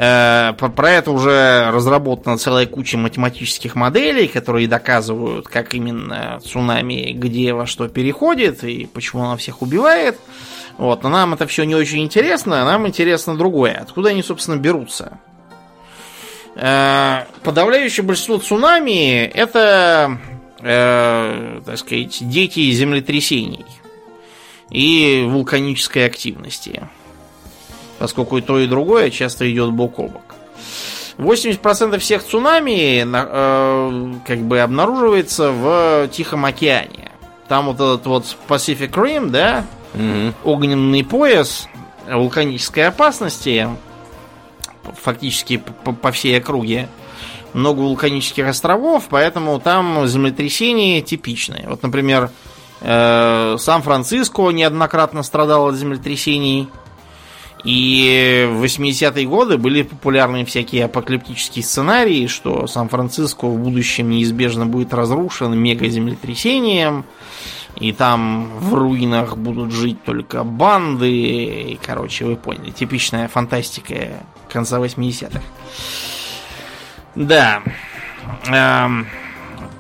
Э, про это уже разработана целая куча математических моделей, которые доказывают, как именно цунами где во что переходит и почему она всех убивает. Вот, но нам это все не очень интересно, нам интересно другое. Откуда они, собственно, берутся? Э, подавляющее большинство цунами это, э, так сказать, дети землетрясений и вулканической активности поскольку и то, и другое часто идет бок о бок. 80% всех цунами э, как бы обнаруживается в Тихом океане. Там вот этот вот Pacific Rim, да, угу. огненный пояс вулканической опасности, фактически по, по всей округе. много вулканических островов, поэтому там землетрясения типичные. Вот, например, э, Сан-Франциско неоднократно страдал от землетрясений. И в 80-е годы были популярны всякие апокалиптические сценарии, что Сан-Франциско в будущем неизбежно будет разрушен мегаземлетрясением, и там в руинах будут жить только банды, и, короче, вы поняли, типичная фантастика конца 80-х. Да. Эм,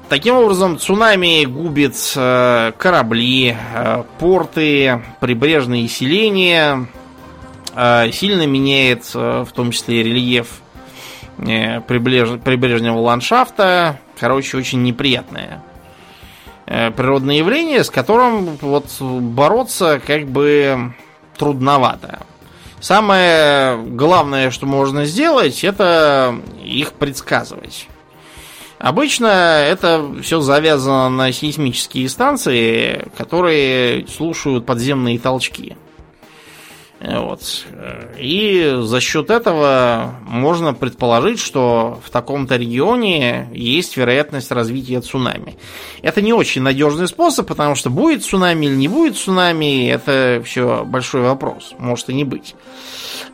таким образом, цунами губит э, корабли, э, порты, прибрежные селения, сильно меняет в том числе рельеф прибрежного ландшафта. Короче, очень неприятное природное явление, с которым вот бороться как бы трудновато. Самое главное, что можно сделать, это их предсказывать. Обычно это все завязано на сейсмические станции, которые слушают подземные толчки. Вот. И за счет этого можно предположить, что в таком-то регионе есть вероятность развития цунами. Это не очень надежный способ, потому что будет цунами или не будет цунами, это все большой вопрос. Может и не быть.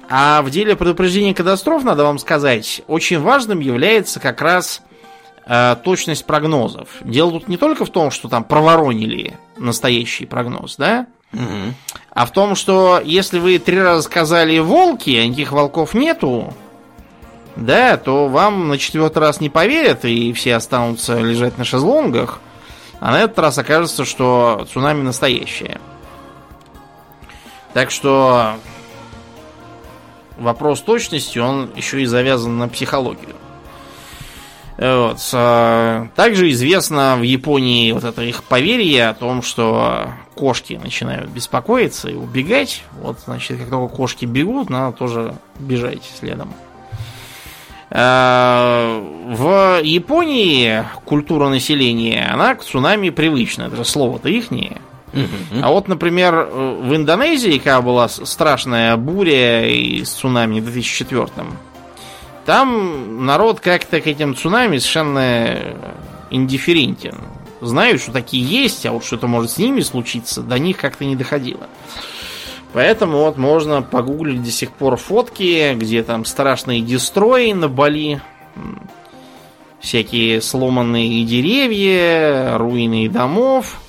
А в деле предупреждения катастроф, надо вам сказать, очень важным является как раз э, точность прогнозов. Дело тут не только в том, что там проворонили настоящий прогноз, да? Угу. А в том, что если вы три раза сказали волки, а никаких волков нету, да, то вам на четвертый раз не поверят, и все останутся лежать на шезлонгах, а на этот раз окажется, что цунами настоящее. Так что вопрос точности, он еще и завязан на психологию. Вот. А, также известно в Японии вот это их поверье о том, что кошки начинают беспокоиться и убегать. Вот, значит, как только кошки бегут, надо тоже бежать следом. А, в Японии культура населения, она к цунами привычна. Это же слово-то ихнее. А вот, например, в Индонезии, когда была страшная буря и с цунами в 2004 там народ как-то к этим цунами совершенно индифферентен. Знают, что такие есть, а вот что-то может с ними случиться, до них как-то не доходило. Поэтому вот можно погуглить до сих пор фотки, где там страшные дестрои на Бали, всякие сломанные деревья, руины домов.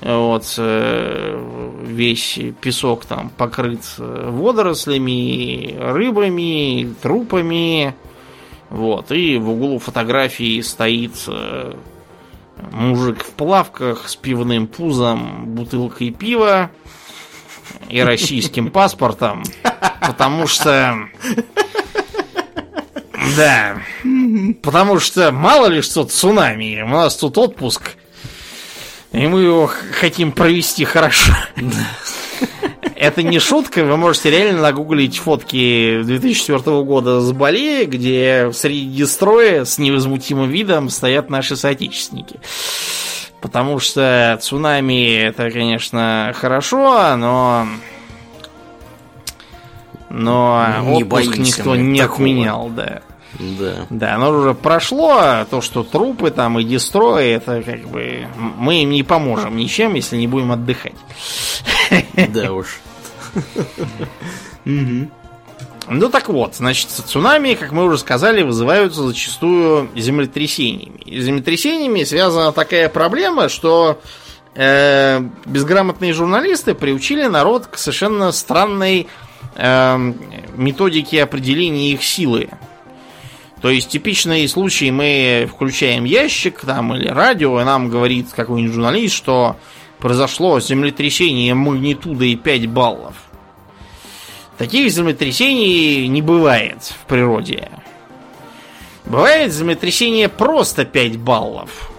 Вот, э, весь песок там покрыт э, водорослями, рыбами, трупами. Вот, и в углу фотографии стоит э, мужик в плавках с пивным пузом, бутылкой пива и российским паспортом, потому что... Да, потому что мало ли что цунами, у нас тут отпуск и мы его хотим провести хорошо. Это не шутка, вы можете реально нагуглить фотки 2004 года с Бали, где среди строя с невозмутимым видом стоят наши соотечественники. Потому что цунами это, конечно, хорошо, но... Но не отпуск никто не такого. отменял, да. Да. Да, оно уже прошло, а то, что трупы там и дестрои, это как бы мы им не поможем ничем, если не будем отдыхать. Да уж. Ну так вот, значит, цунами, как мы уже сказали, вызываются зачастую землетрясениями. И землетрясениями связана такая проблема, что э, безграмотные журналисты приучили народ к совершенно странной э, методике определения их силы. То есть типичный случай, мы включаем ящик там или радио, и нам говорит какой-нибудь журналист, что произошло землетрясение магнитудой 5 баллов. Таких землетрясений не бывает в природе. Бывает землетрясение просто 5 баллов.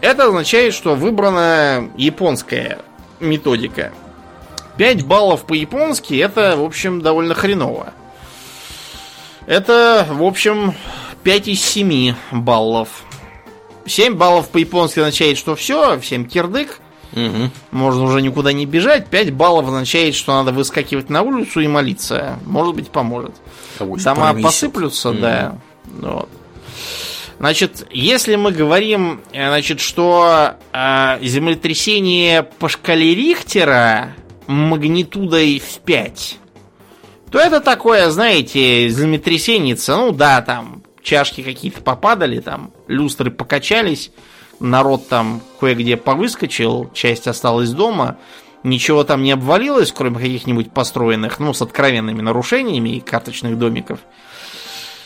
Это означает, что выбрана японская методика. 5 баллов по-японски это, в общем, довольно хреново. Это, в общем, 5 из 7 баллов. 7 баллов по-японски означает, что все, всем кирдык. Угу. Можно уже никуда не бежать. 5 баллов означает, что надо выскакивать на улицу и молиться. Может быть, поможет. Авось Дома посыплются, угу. да. Вот. Значит, если мы говорим, э, значит, что э, землетрясение по шкале Рихтера магнитудой в 5, то это такое, знаете, землетрясеница, ну да, там чашки какие-то попадали, там люстры покачались, народ там кое-где повыскочил, часть осталась дома, ничего там не обвалилось, кроме каких-нибудь построенных, ну, с откровенными нарушениями карточных домиков.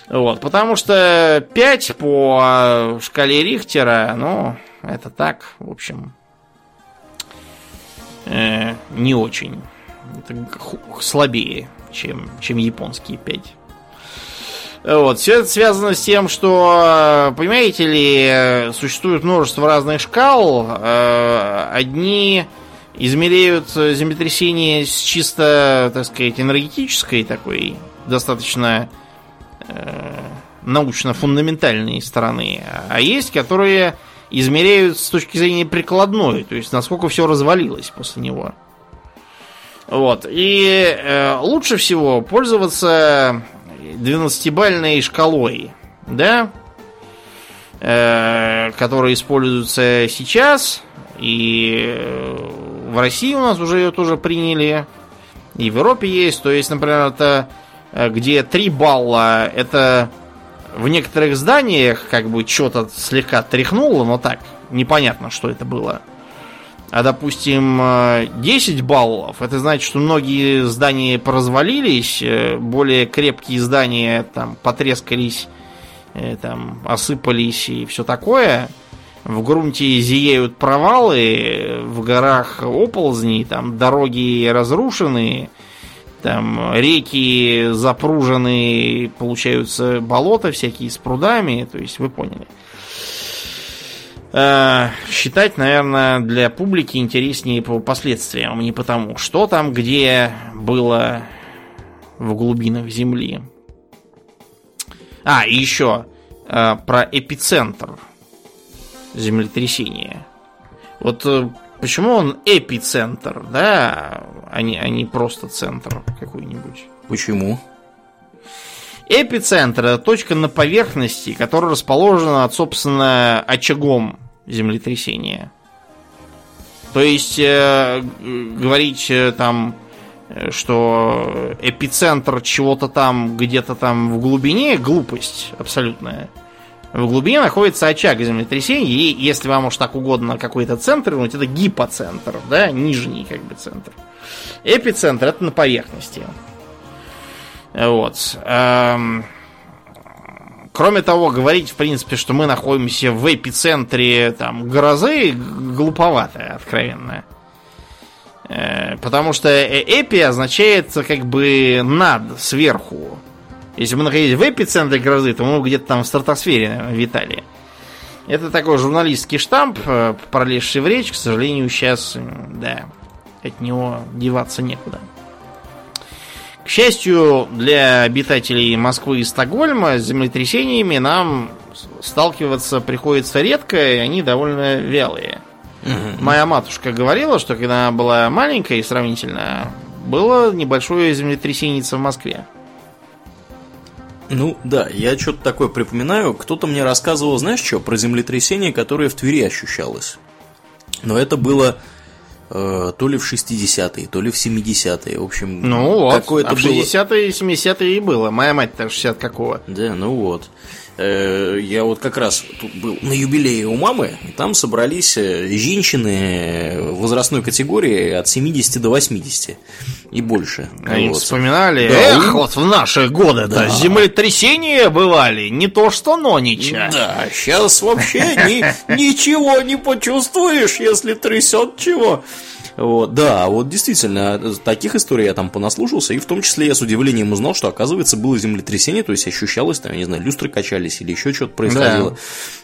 Вот, потому что 5 по шкале Рихтера, ну, это так, в общем, э, не очень. Это слабее, чем, чем японские 5. Вот. Все это связано с тем, что, понимаете ли, существует множество разных шкал. Э, одни измеряют землетрясение с чисто, так сказать, энергетической такой, достаточно э, научно-фундаментальной стороны. А есть, которые измеряют с точки зрения прикладной, то есть насколько все развалилось после него. Вот. И э, лучше всего пользоваться 12-бальной шкалой, да, э, которая используется сейчас, и э, в России у нас уже ее тоже приняли, и в Европе есть, то есть, например, это э, где 3 балла, это в некоторых зданиях как бы что-то слегка тряхнуло, но так, непонятно, что это было. А, допустим, 10 э, баллов, это значит, что многие здания поразвалились, э, более крепкие здания там потрескались, э, там осыпались и все такое. В грунте зияют провалы, в горах оползни, там дороги разрушены, там реки запружены, получаются болота всякие с прудами, то есть вы поняли. Считать, наверное, для публики интереснее по последствиям, а не потому, что там, где было в глубинах Земли. А, и еще э, про эпицентр землетрясения. Вот э, почему он эпицентр, да, а не, а не просто центр какой-нибудь? Почему? Эпицентр это точка на поверхности, которая расположена, собственно, очагом землетрясения. То есть э, говорить э, там, э, что эпицентр чего-то там где-то там в глубине глупость абсолютная. В глубине находится очаг землетрясения, и если вам уж так угодно какой-то центр, вот это гипоцентр, да, нижний как бы центр. Эпицентр это на поверхности. Вот. Эм, кроме того, говорить, в принципе, что мы находимся в эпицентре там, грозы, глуповато, откровенно. Э, потому что э, эпи означает как бы над, сверху. Если мы находились в эпицентре грозы, то мы где-то там в стратосфере наверное, витали. Это такой журналистский штамп, э, пролезший в речь, к сожалению, сейчас, да, от него деваться некуда. К счастью для обитателей Москвы и Стокгольма, с землетрясениями нам сталкиваться приходится редко, и они довольно вялые. Угу. Моя матушка говорила, что когда она была маленькая и сравнительно, было небольшое землетрясение в Москве. Ну да, я что-то такое припоминаю. Кто-то мне рассказывал, знаешь что, про землетрясение, которое в Твери ощущалось. Но это было Э, то ли в 60-е, то ли в 70-е. В общем, ну вот, какое-то а в 60-е и 70-е и было. Моя мать-то 60 какого. Да, ну вот. Э, я вот как раз тут был на юбилее у мамы, и там собрались э, женщины возрастной категории от 70 до 80 и больше. Они вот. вспоминали, да, эх, вот в наши годы да. землетрясения бывали, не то что нонича. Да, сейчас вообще ни, ничего не почувствуешь, если трясет чего. Вот, да, вот действительно, таких историй я там понаслушался, и в том числе я с удивлением узнал, что, оказывается, было землетрясение, то есть ощущалось, там, я не знаю, люстры качались или еще что-то происходило.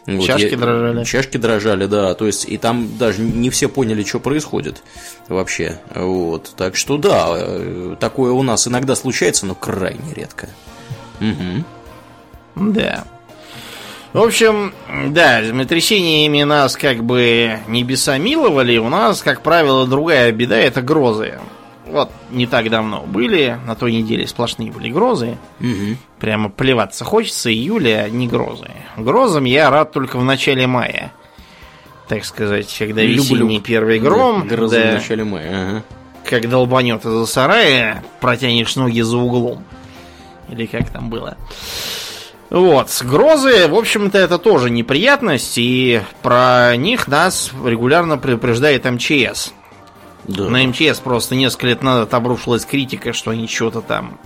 Да. Вот, чашки я, дрожали. Чашки дрожали, да, то есть, и там даже не все поняли, что происходит вообще. Вот, так что да, э, такое у нас иногда случается, но крайне редко. Угу. Да. В общем, да, землетрясениями нас как бы небеса миловали, у нас, как правило, другая беда это грозы. вот не так давно были, на той неделе сплошные были грозы. Мгм. Прямо плеваться хочется, июля одни грозы. Грозам я рад только в начале мая. Так сказать, когда Люблю. весенний первый гром, Да, гроза да, в начале мая. ага. как долбанет из-за сарая, протянешь ноги за углом. Или как там было. Вот, грозы, в общем-то, это тоже неприятность, и про них нас регулярно предупреждает МЧС. Да. На МЧС просто несколько лет назад обрушилась критика, что они что-то там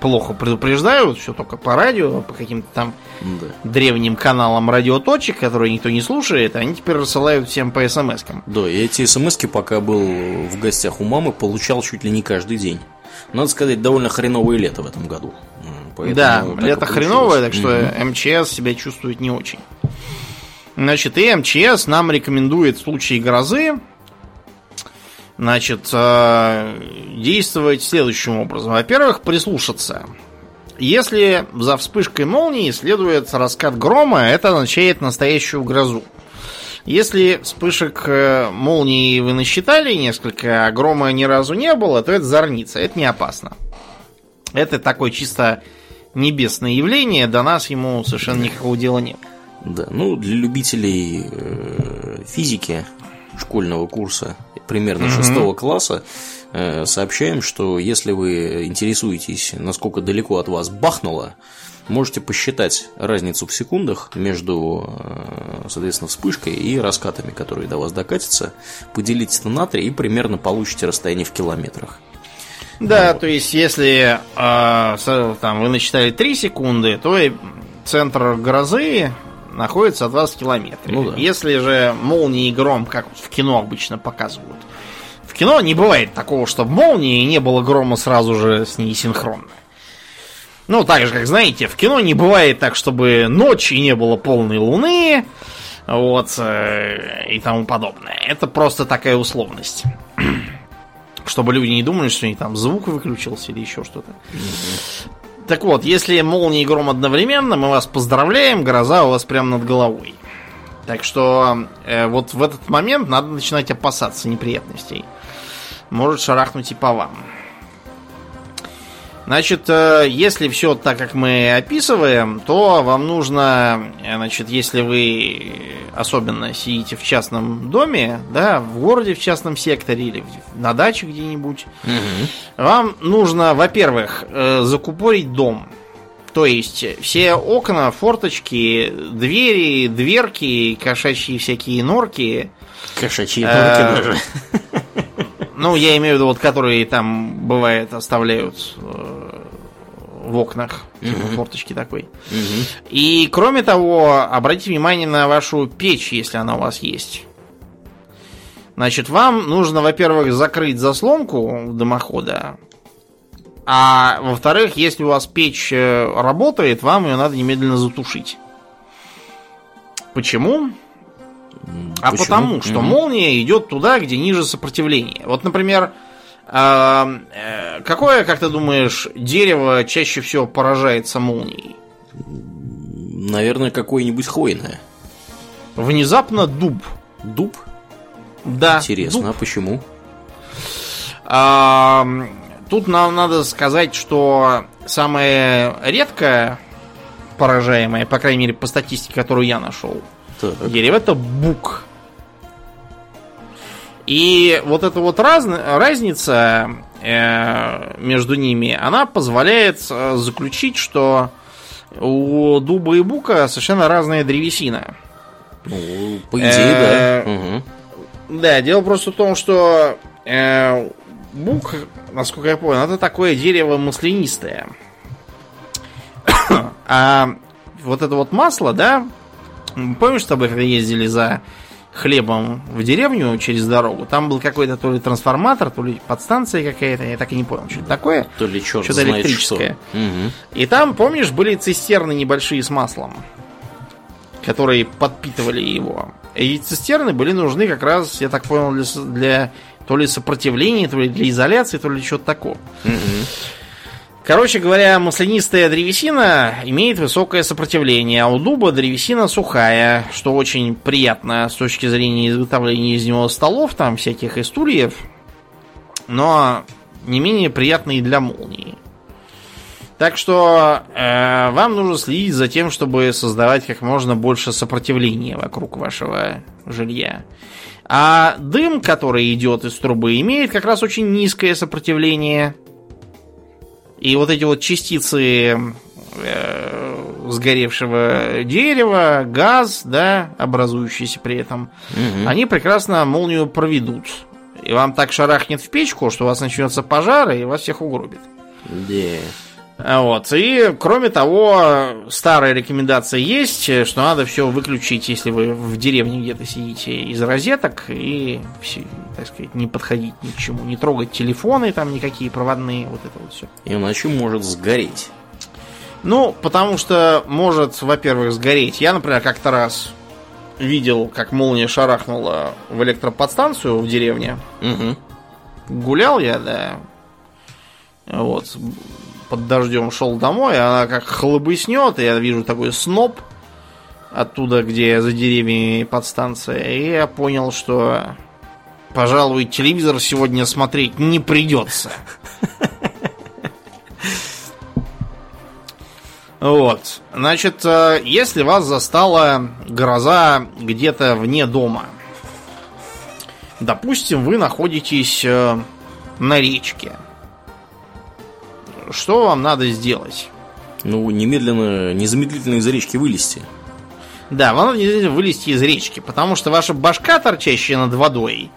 плохо предупреждают, все только по радио, по каким-то там Да. древним каналам радиоточек, которые никто не слушает, они теперь рассылают всем по смс-кам. Да, и эти смс пока был в гостях у мамы, получал чуть ли не каждый день. Надо сказать, довольно хреновое лето в этом году. Поэтому да, лето хреновое, так что. МЧС себя чувствует не очень. Значит, и МЧС нам рекомендует в случае грозы значит, э, действовать следующим образом. Во-первых, прислушаться. Если за вспышкой молнии следует раскат грома, это означает настоящую грозу. Если вспышек э, молнии вы насчитали несколько, а грома ни разу не было, то это зорница, это не опасно. Это такое чисто небесное явление, до нас ему совершенно никакого дела нет. Да, ну для любителей э, физики школьного курса примерно шестого класса э, сообщаем, что если вы интересуетесь, насколько далеко от вас бахнуло, можете посчитать разницу в секундах между, э, соответственно, вспышкой и раскатами, которые до вас докатятся, поделить это на три и примерно получите расстояние в километрах. Да, то есть если э, там вы насчитали 3 секунды, то и центр грозы находится от вас в километре. Ну да. Если же молнии и гром, как вот в кино обычно показывают, в кино не бывает такого, чтобы молнии не было грома сразу же с ней синхронно. Ну, так же, как знаете, в кино не бывает так, чтобы ночь и не было полной луны, вот, э, и тому подобное. Это просто такая условность. Чтобы люди не думали, что у них там звук выключился или еще что-то. Так вот, если молния и гром одновременно, мы вас поздравляем, гроза у вас прямо над головой. Так что э, вот в этот момент надо начинать опасаться неприятностей. Может шарахнуть и по вам. Значит, э, если все так, как мы описываем, то вам нужно, э, значит, если вы особенно сидите в частном доме, да, в городе в частном секторе или на даче где-нибудь, вам нужно, во-первых, э, закупорить дом. То есть все окна, форточки, двери, дверки, кошачьи всякие норки, Кошачьи Э, норки даже. ну, я имею в виду, вот которые там, бывает, оставляют в окнах. Типа форточки такой. И, кроме того, обратите внимание на вашу печь, если она у вас есть. Значит, вам нужно, во-первых, закрыть заслонку дымохода. А во-вторых, если у вас печь э, работает, вам ее надо немедленно затушить. Почему? А Почему? потому, что молния идет туда, где ниже сопротивление. Вот, например, а, э, какое, как ты думаешь, дерево чаще всего поражается молнией? Наверное, какое-нибудь хвойное. Внезапно дуб. Дуб? Да. Интересно, дуб. а почему? А, тут нам надо сказать, что самое редкое поражаемое, по крайней мере, по статистике, которую я нашел, Так. дерево это бук. И вот эта вот разна- разница э, между ними, она позволяет э, заключить, что у дуба и бука совершенно разная древесина. Ну, по идее, Э, да. Мгм. Да, дело просто в том, что э, бук, насколько я понял, это такое дерево маслянистое. а вот это вот масло, да, помнишь, с тобой, когда ездили за хлебом в деревню через дорогу, там был какой-то то ли трансформатор, то ли подстанция какая-то, я так и не понял, что это такое. То ли черт Что-то знает электрическое. что. Мгм. И там, помнишь, были цистерны небольшие с маслом, которые подпитывали его. И цистерны были нужны как раз, я так понял, для, для то ли сопротивления, то ли для изоляции, то ли чего-то такого. Мгм. Короче говоря, маслянистая древесина имеет высокое сопротивление, а у дуба древесина сухая, что очень приятно с точки зрения изготовления из него столов, там всяких и стульев. но не менее приятные для молнии. Так что э, вам нужно следить за тем, чтобы создавать как можно больше сопротивления вокруг вашего жилья. А дым, который идет из трубы, имеет как раз очень низкое сопротивление. И вот эти вот частицы э, сгоревшего дерева, газ, да, образующийся при этом, Мгм. они прекрасно молнию проведут. И вам так шарахнет в печку, что у вас начнется пожар, и вас всех угробит. Да. А Вот. И, кроме того, старая рекомендация есть, что надо все выключить, если вы в деревне где-то сидите, из розеток, и, так сказать, не подходить ни к чему, не трогать телефоны, там никакие проводные, вот это вот все. Иначе может сгореть. Ну, потому что может, во-первых, сгореть. Я, например, как-то раз видел, как молния шарахнула в электроподстанцию в деревне. Мгм. Гулял я, да. Вот. Под дождем шел домой, она как хлобыснет, и я вижу такой сноп оттуда, где за деревьями подстанция. И я понял, что, пожалуй, телевизор сегодня смотреть не придется. Вот. Значит, э, если вас застала гроза где-то вне дома, допустим, вы находитесь э, на речке, что вам надо сделать? Ну, немедленно, незамедлительно из речки вылезти. Да, вам надо действительно вылезти из речки, потому что ваша башка, торчащая над водой,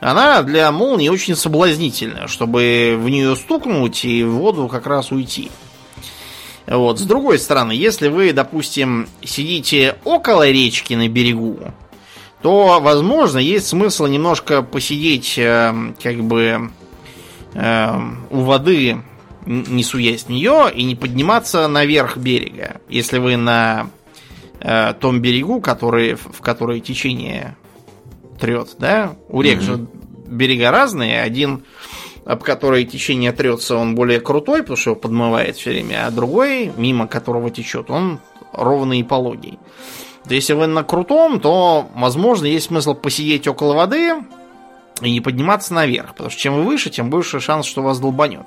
она для молнии очень соблазнительная, чтобы в нее стукнуть и в воду как раз уйти. Вот. С другой стороны, если вы, допустим, сидите около речки на берегу, то, возможно, есть смысл немножко посидеть, э, как бы, э, у воды, не суясь в нее, и не подниматься наверх берега. Если вы на э, том берегу, который, в который течение трет, да? У рек Мгм. же берега разные. Один, об который течение трется, он более крутой, потому что его подмывает все время, а другой, мимо которого течет, он ровный и пологий. То есть, если вы на крутом, то, возможно, есть смысл посидеть около воды и не подниматься наверх. Потому что чем вы выше, тем больше шанс, что вас долбанет.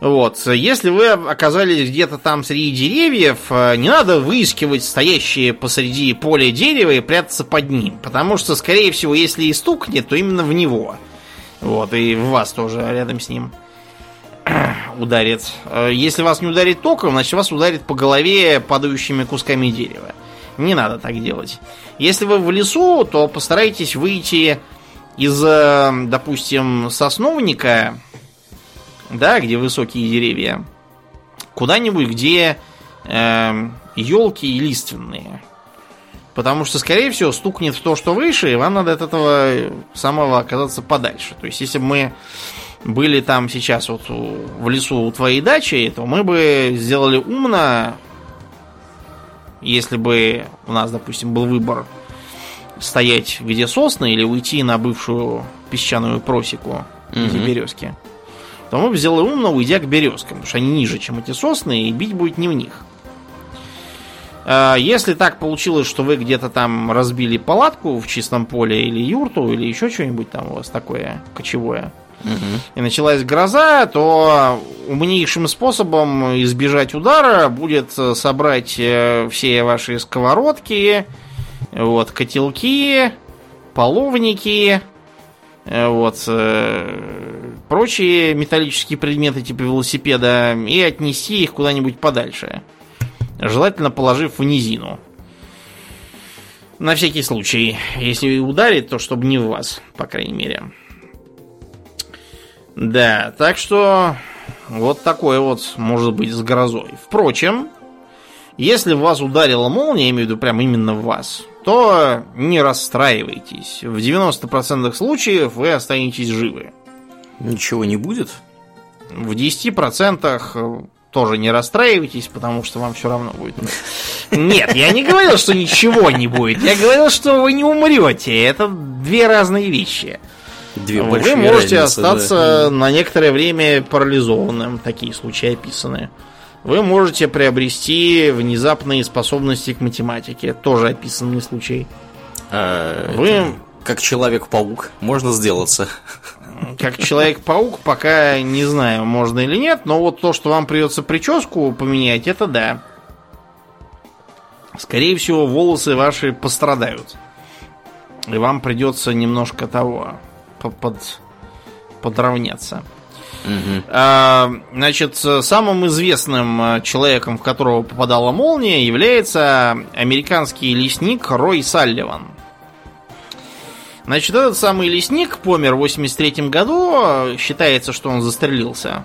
Вот. Если вы оказались где-то там среди деревьев, э, не надо выискивать стоящие посреди поля дерева и прятаться под ним. Потому что, скорее всего, если и стукнет, то именно в него. Вот, и в вас тоже рядом с ним ударит. Э, Если вас не ударит током, значит вас ударит по голове падающими кусками дерева. Не надо так делать. Если вы в лесу, то постарайтесь выйти из, э, допустим, сосновника, да, где высокие деревья, куда-нибудь, где елки и лиственные. Потому что, скорее всего, стукнет в то, что выше, и вам надо от этого самого оказаться подальше. То есть, если бы мы были там сейчас вот в лесу у твоей дачи, то мы бы сделали умно, если бы у нас, допустим, был выбор стоять где сосны или уйти на бывшую песчаную просеку, где Мгм. березки, то мы сделали умно, уйдя к березкам, потому что они ниже, чем эти сосны, и бить будет не в них. А, Если так получилось, что вы где-то там разбили палатку в чистом поле или юрту, или еще что-нибудь там у вас такое кочевое, Мгм. и началась гроза, то умнейшим способом избежать удара будет э, собрать э, все ваши сковородки, вот, котелки, половники, вот, э, прочие металлические предметы типа велосипеда и отнести их куда-нибудь подальше. Желательно положив в низину. На всякий случай. Если ударит, то чтобы не в вас, по крайней мере. Да, так что вот такое вот может быть с грозой. Впрочем, если в вас ударила молния, я имею в виду прям именно в вас, то не расстраивайтесь. В 90% случаев вы останетесь живы. Ничего не будет? В 10% тоже не расстраивайтесь, потому что вам все равно будет. Нет, я не говорил, что ничего не будет. Я говорил, что вы не умрете. Это две разные вещи. Две Вы можете разницы, остаться на некоторое время парализованным. Такие случаи описаны. Вы можете приобрести внезапные способности к математике. Тоже описанный случай. А, Вы- Как Человек-паук. Можно сделаться. как Человек-паук, пока не знаю, можно или нет, но вот то, что вам придется прическу поменять, это да. Скорее всего, волосы ваши пострадают. И вам придется немножко того под, подровняться. А, Значит, самым известным а, человеком, в которого попадала молния, является американский лесник Рой Салливан. Значит, этот самый лесник помер в 83 году. Считается, что он застрелился.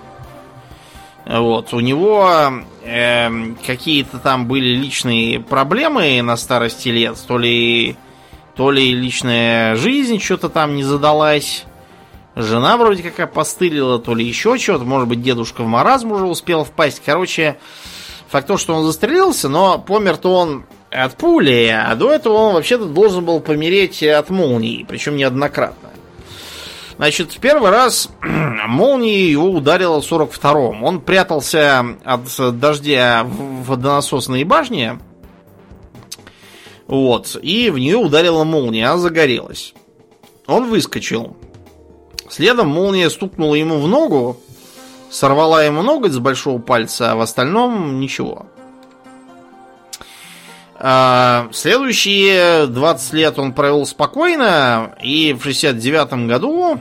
Вот. У него эм, какие-то там были личные проблемы на старости лет. То ли, то ли личная жизнь что-то там не задалась. Жена вроде как опостылила, то ли еще что-то. Может быть, дедушка в маразм уже успел впасть. Короче, факт то, что он застрелился, но помер-то он от пули, а до этого он вообще-то должен был помереть от молнии, причем неоднократно. Значит, в первый раз молнией его ударило в 42-м. Он прятался от дождя в водонасосной башне. Вот. И в нее ударила молния, а загорелась. Он выскочил. Следом молния стукнула ему в ногу, сорвала ему ноготь с большого пальца, а в остальном ничего. А, Следующие 20 лет он провел спокойно, и в 69 году,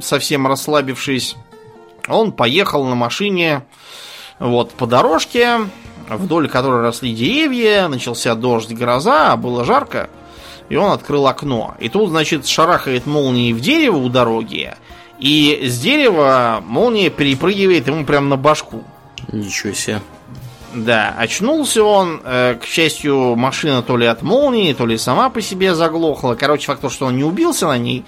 совсем расслабившись, он поехал на машине вот по дорожке, вдоль которой росли деревья, начался дождь, гроза, а было жарко, и он открыл окно. И тут, значит, шарахает молнией в дерево у дороги, и с дерева молния перепрыгивает ему прямо на башку. Ничего себе. Да, очнулся он, э, к счастью, машина то ли от молнии, то ли сама по себе заглохла. Короче, факт то, что он не убился на ней.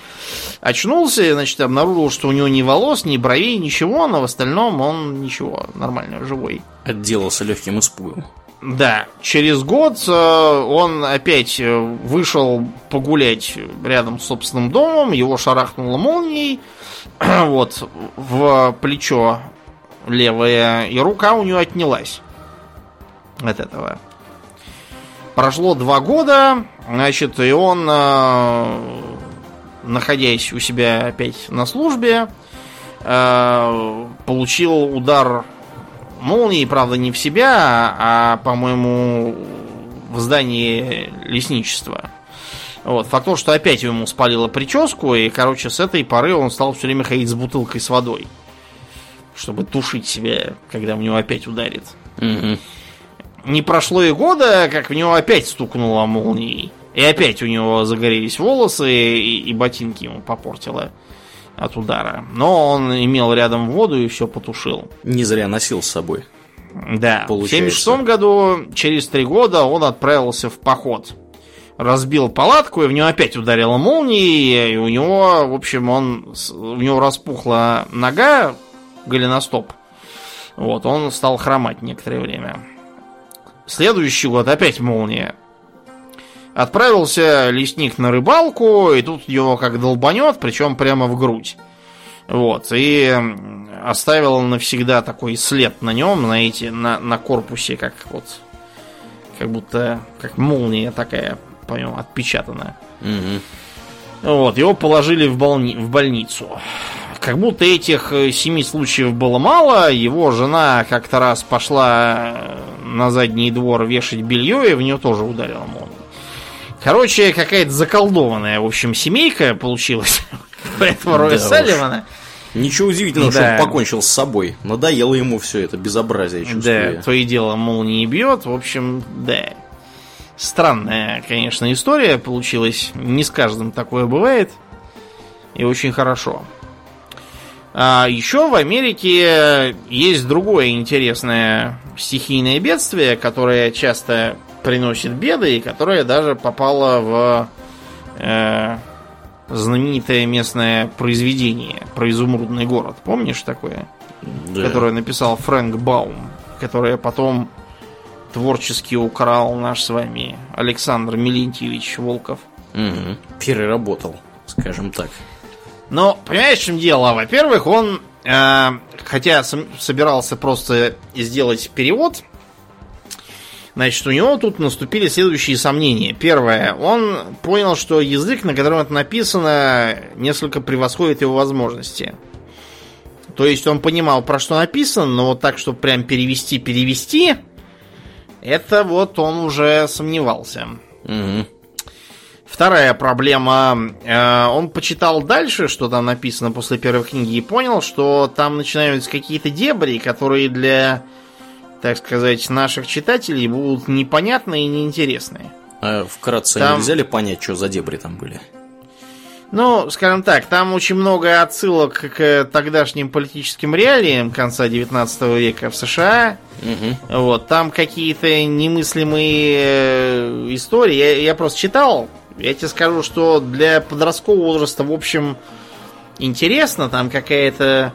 Очнулся, значит, обнаружил, что у него ни волос, ни бровей, ничего, но в остальном он ничего, нормально, живой. Отделался легким испугом. Да, через год э, он опять э, вышел погулять рядом с собственным домом, его шарахнуло молнией, вот, в плечо левое, и рука у него отнялась от этого. Прошло два года, значит, и он, э, находясь у себя опять на службе, получил удар молнии, правда, не в себя, а, по-моему, в здании лесничества. Вот, факт то, что опять ему спалило прическу, и, короче, с этой поры он стал все время ходить с бутылкой с водой, чтобы тушить себя, когда в него опять ударит. Мгм. Не прошло и года, как в него опять стукнуло молнией. И опять у него загорелись волосы, и, и ботинки ему попортило от удара. Но он имел рядом воду и все потушил. Не зря носил с собой. Да, в Получается. 76 году, через три года, он отправился в поход. Разбил палатку, и в него опять ударила молния, и у него, в общем, он, у него распухла нога, голеностоп. Вот, он стал хромать некоторое время. Следующий год опять молния. Отправился лесник на рыбалку, и тут его как долбанет, причем прямо в грудь. Вот, и оставил навсегда такой след на нем, знаете, на, на корпусе, как вот, как будто, как молния такая, по нему отпечатана. Мгм. Вот, его положили в, больни- в больницу. Как будто этих э, семи случаев было мало, его жена как-то раз пошла э, на задний двор вешать белье, и в нее тоже ударила молния. Короче, какая-то заколдованная, в общем, семейка получилась у этого Роя. Салливана. Ничего удивительного, что Да. он покончил с собой. Надоело ему все это безобразие, чувствую Да, то и дело молнии бьет. В общем, да. Странная, конечно, история получилась. Не с каждым такое бывает. И очень хорошо. А еще в Америке есть другое интересное стихийное бедствие, которое часто приносит беды и которое даже попало в э, знаменитое местное произведение про изумрудный город. Помнишь такое? Да. которое написал Фрэнк Баум, которое потом творчески украл наш с вами Александр Милентьевич Волков. Мгм. Переработал, скажем так. Но, понимаешь, в чем дело? Во-первых, он, э, хотя собирался просто сделать перевод, Значит, у него тут наступили следующие сомнения. Первое, он понял, что язык, на котором это написано, несколько превосходит его возможности. То есть он понимал, про что написано, но вот так, чтобы прям перевести-перевести, это вот он уже сомневался. Угу. Вторая проблема. Э, он почитал дальше, что там написано после первой книги, и понял, что там начинаются какие-то дебри, которые для, так сказать, наших читателей будут непонятные и неинтересные. А вкратце Там- нельзя ли понять, что за дебри там были? Ну, скажем так, там очень много отсылок к тогдашним политическим реалиям конца 19 века в США. Угу. Вот, там какие-то немыслимые э, истории. Я, я просто читал. Я тебе скажу, что для подросткового возраста, в общем, интересно. Там какая-то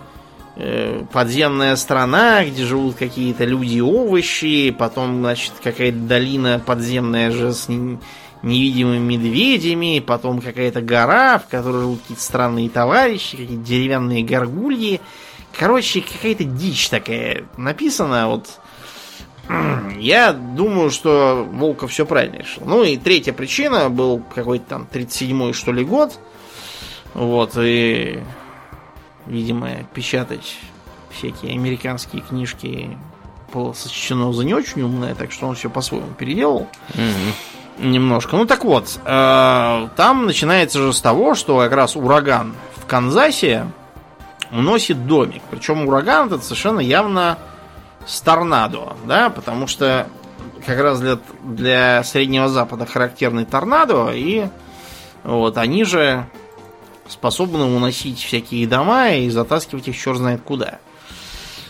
подземная страна, где живут какие-то люди и овощи. Потом, значит, какая-то долина подземная же с не- невидимыми медведями. Потом какая-то гора, в которой живут какие-то странные товарищи, какие-то деревянные горгульи. Короче, какая-то дичь такая написана. Вот я думаю, что Волков все правильно решил. Ну и третья причина был какой-то там 37-й, что ли, год. Вот, и, видимо, печатать всякие американские книжки было сочтено за не очень умное, так что он все по-своему переделал Угу. немножко. Ну так вот, э, там начинается же с того, что как раз ураган в Канзасе уносит домик. Причем ураган этот совершенно явно с торнадо, да, потому что как раз для, для Среднего Запада характерный торнадо, и вот они же способны уносить всякие дома и затаскивать их черт знает куда.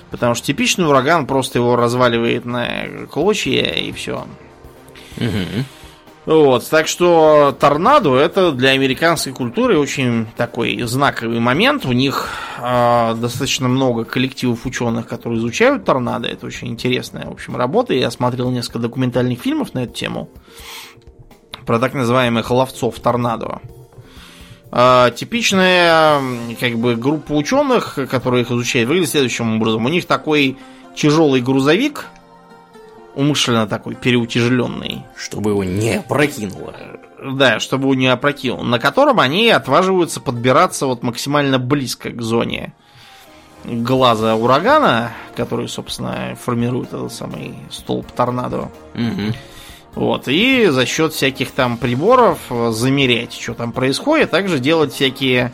Потому что типичный ураган просто его разваливает на клочья и все. Угу. Вот, так что торнадо это для американской культуры очень такой знаковый момент. У них э, достаточно много коллективов ученых, которые изучают торнадо. Это очень интересная, в общем, работа. Я смотрел несколько документальных фильмов на эту тему про так называемых ловцов торнадо. Э, типичная как бы группа ученых, которые их изучают, выглядит следующим образом. У них такой тяжелый грузовик, умышленно такой переутяжеленный, Чтобы его не опрокинуло. да, чтобы он не опрокинул, на котором они отваживаются подбираться вот максимально близко к зоне глаза урагана, который, собственно, формирует этот самый столб торнадо. Угу. Вот, и за счет всяких там приборов э, замерять, что там происходит, а также делать всякие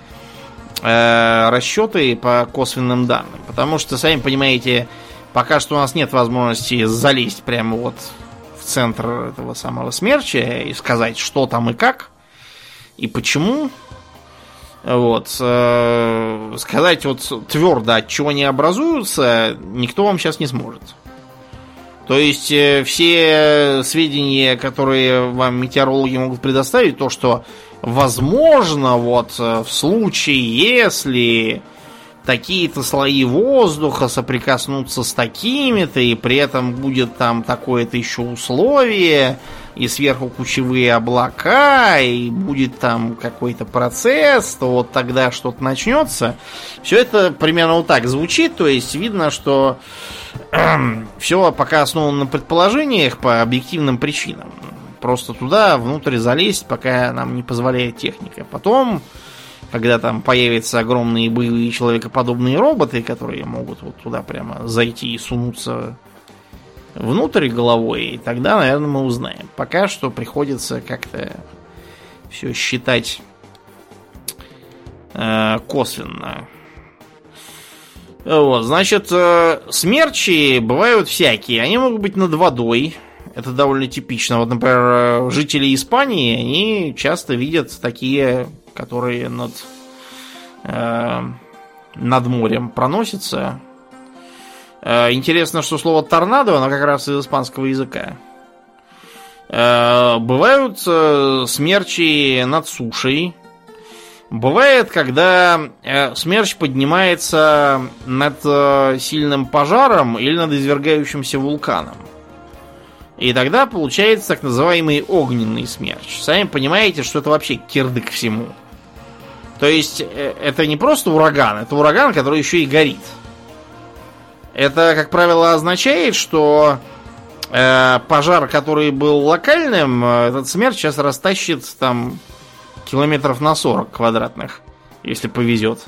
э, расчеты по косвенным данным. Потому что, сами понимаете, пока что у нас нет возможности залезть прямо вот в центр этого самого смерча и сказать, что там и как, и почему. Вот. э, сказать вот твердо, от чего они образуются, никто вам сейчас не сможет. То есть э, все сведения, которые вам метеорологи могут предоставить, то, что возможно, вот э, в случае, если такие-то слои воздуха соприкоснутся с такими-то, и при этом будет там такое-то еще условие, и сверху кучевые облака, и будет там какой-то процесс, то вот тогда что-то начнется. Все это примерно вот так звучит, то есть видно, что все пока основано на предположениях по объективным причинам. Просто туда внутрь залезть, пока нам не позволяет техника. Потом, когда там появятся огромные боевые человекоподобные роботы, которые могут вот туда прямо зайти и сунуться внутрь головой, и тогда, наверное, мы узнаем. Пока что приходится как-то все считать э, косвенно. Вот, значит, э, смерчи бывают всякие. Они могут быть над водой. Это довольно типично. Вот, например, э, жители Испании, они часто видят такие, которые над, э, над морем проносятся. Э, интересно, что слово торнадо, оно как раз из испанского языка. Э, бывают э, смерчи над сушей. Бывает, когда э, смерч поднимается над э, сильным пожаром или над извергающимся вулканом. И тогда получается так называемый огненный смерч. Сами понимаете, что это вообще кирдык всему. То есть э, это не просто ураган, это ураган, который еще и горит. Это, как правило, означает, что э, пожар, который был локальным, э, этот смерть сейчас растащит там километров на 40 квадратных, если повезет.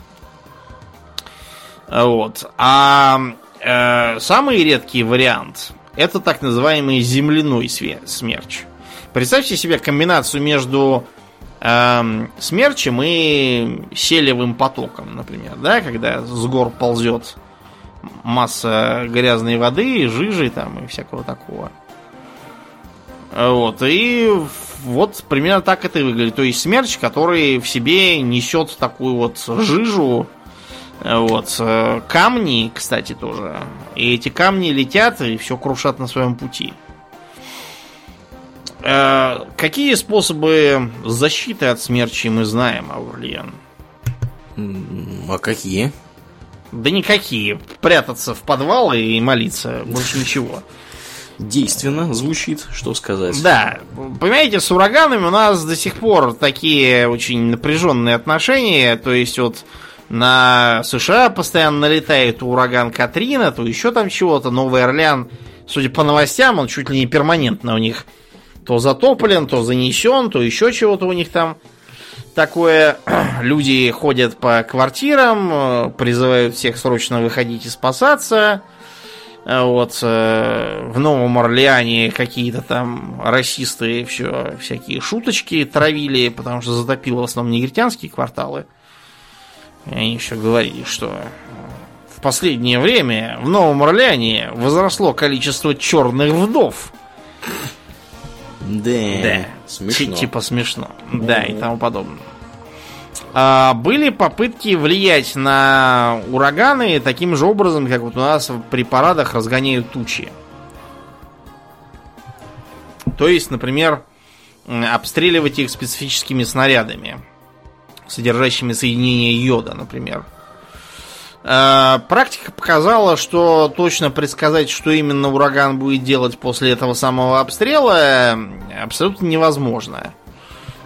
Вот. А э, самый редкий вариант это так называемый земляной смерч. Представьте себе комбинацию между э, смерчем и селевым потоком, например, да, когда с гор ползет масса грязной воды, жижи там и всякого такого. Вот, и вот примерно так это и выглядит. То есть смерч, который в себе несет такую вот жижу, вот, камни, кстати, тоже. И эти камни летят и все крушат на своем пути. Э, какие способы защиты от смерчи мы знаем, Аурлиен? А какие? Да никакие. Прятаться в подвалы и молиться. Больше ничего. Действенно звучит, что сказать. Да. Понимаете, с ураганами у нас до сих пор такие очень напряженные отношения. То есть вот на США постоянно налетает ураган Катрина, то еще там чего-то. Новый Орлеан, судя по новостям, он чуть ли не перманентно у них то затоплен, то занесен, то еще чего-то у них там такое. Люди ходят по квартирам, э, призывают всех срочно выходить и спасаться. Э, вот э, в Новом Орлеане какие-то там расисты все всякие шуточки травили, потому что затопило в основном негритянские кварталы. И они еще говорили, что в последнее время в Новом Орлеане возросло количество черных вдов. Да. Да. Смешно. Типа смешно. Да, и тому подобное. А, были попытки влиять на ураганы таким же образом, как вот у нас при парадах разгоняют тучи. То есть, например, обстреливать их специфическими снарядами, содержащими соединение йода, например. Э, практика показала, что точно предсказать, что именно ураган будет делать после этого самого обстрела, абсолютно невозможно.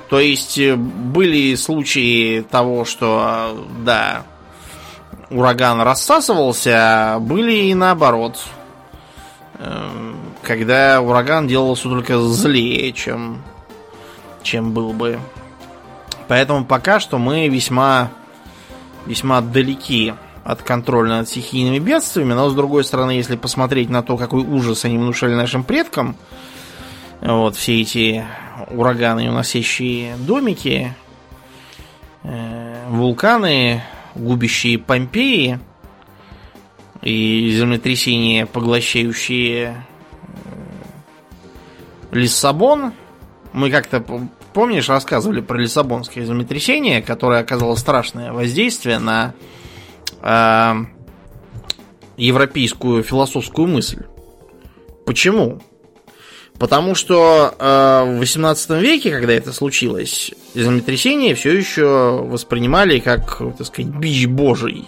То есть э, были случаи того, что да, ураган рассасывался, а были и наоборот. Э, когда ураган делался только злее, чем, чем был бы. Поэтому пока что мы весьма, весьма далеки от контроля над стихийными бедствиями, но с другой стороны, если посмотреть на то, какой ужас они внушали нашим предкам, вот все эти ураганы, уносящие домики, э, вулканы, губящие Помпеи и землетрясения, поглощающие э, Лиссабон. Мы как-то, помнишь, рассказывали про Лиссабонское землетрясение, которое оказало страшное воздействие на э, европейскую философскую мысль. Почему? Потому что э, в 18 веке, когда это случилось, землетрясение все еще воспринимали как, так сказать, бич божий,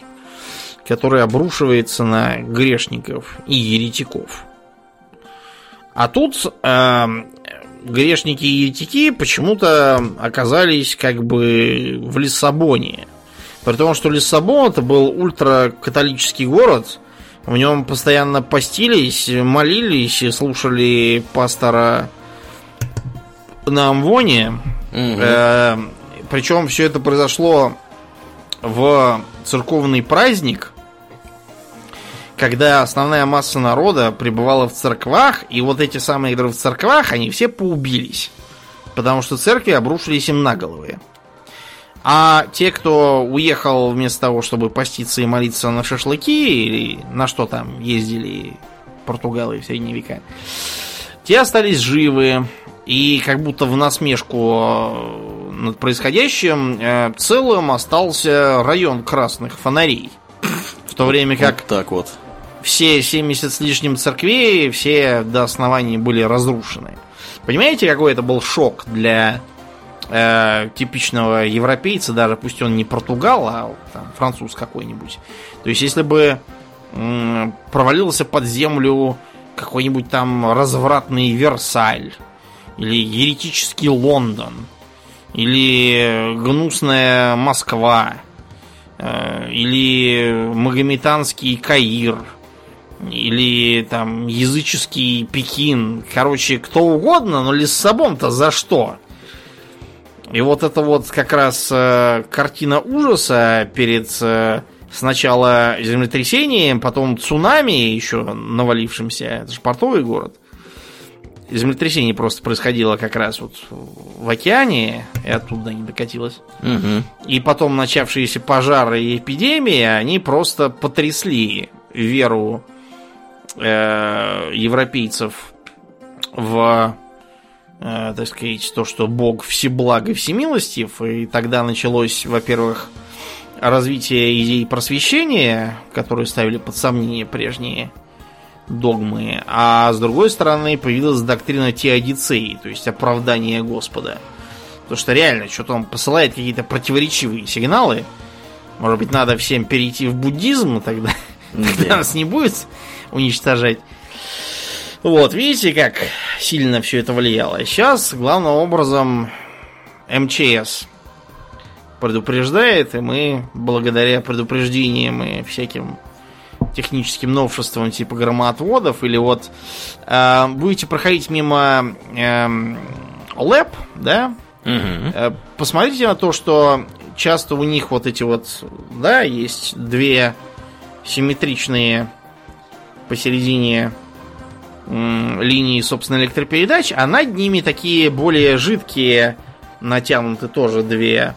который обрушивается на грешников и еретиков. А тут э, грешники и еретики почему-то оказались как бы в Лиссабоне. При том, что Лиссабон это был ультракатолический город, в нем постоянно постились, молились слушали пастора на Амвоне. Угу. Э, причем все это произошло в церковный праздник, когда основная масса народа пребывала в церквах, и вот эти самые, которые в церквах, они все поубились. Потому что церкви обрушились им на головы. А те, кто уехал вместо того, чтобы поститься и молиться на шашлыки, или на что там ездили португалы в средние века, те остались живы. И как будто в насмешку над происходящим э, целым остался район красных фонарей. В то время как... Вот так вот. Все 70 с лишним церквей, все до основания были разрушены. Понимаете, какой это был шок для э, типичного европейца, даже пусть он не португал, а там, француз какой-нибудь. То есть, если бы э, провалился под землю какой-нибудь там развратный Версаль, или еретический Лондон, или гнусная Москва, э, или магометанский Каир, или там языческий Пекин, короче, кто угодно, но Лиссабон-то за что? И вот это вот как раз э, картина ужаса перед э, сначала землетрясением, потом цунами еще навалившимся, это же портовый город. Землетрясение просто происходило как раз вот в океане, и оттуда не докатилось. Угу. И потом начавшиеся пожары и эпидемии, они просто потрясли веру э, европейцев в, э, так сказать, то, что Бог всеблаг и всемилостив. И тогда началось, во-первых, развитие идей просвещения, которые ставили под сомнение прежние догмы, а с другой стороны появилась доктрина теодицеи, то есть оправдание Господа. Потому что реально, что-то он посылает какие-то противоречивые сигналы. Может быть, надо всем перейти в буддизм тогда, когда нас не будет уничтожать. Вот, видите, как сильно все это влияло. Сейчас, главным образом, МЧС предупреждает, и мы, благодаря предупреждениям и всяким техническим новшествам типа громоотводов, или вот э, будете проходить мимо э, лэп, да, э, посмотрите на то, что часто у них вот эти вот, да, есть две симметричные посередине линии, собственно, электропередач, а над ними такие более жидкие натянуты тоже две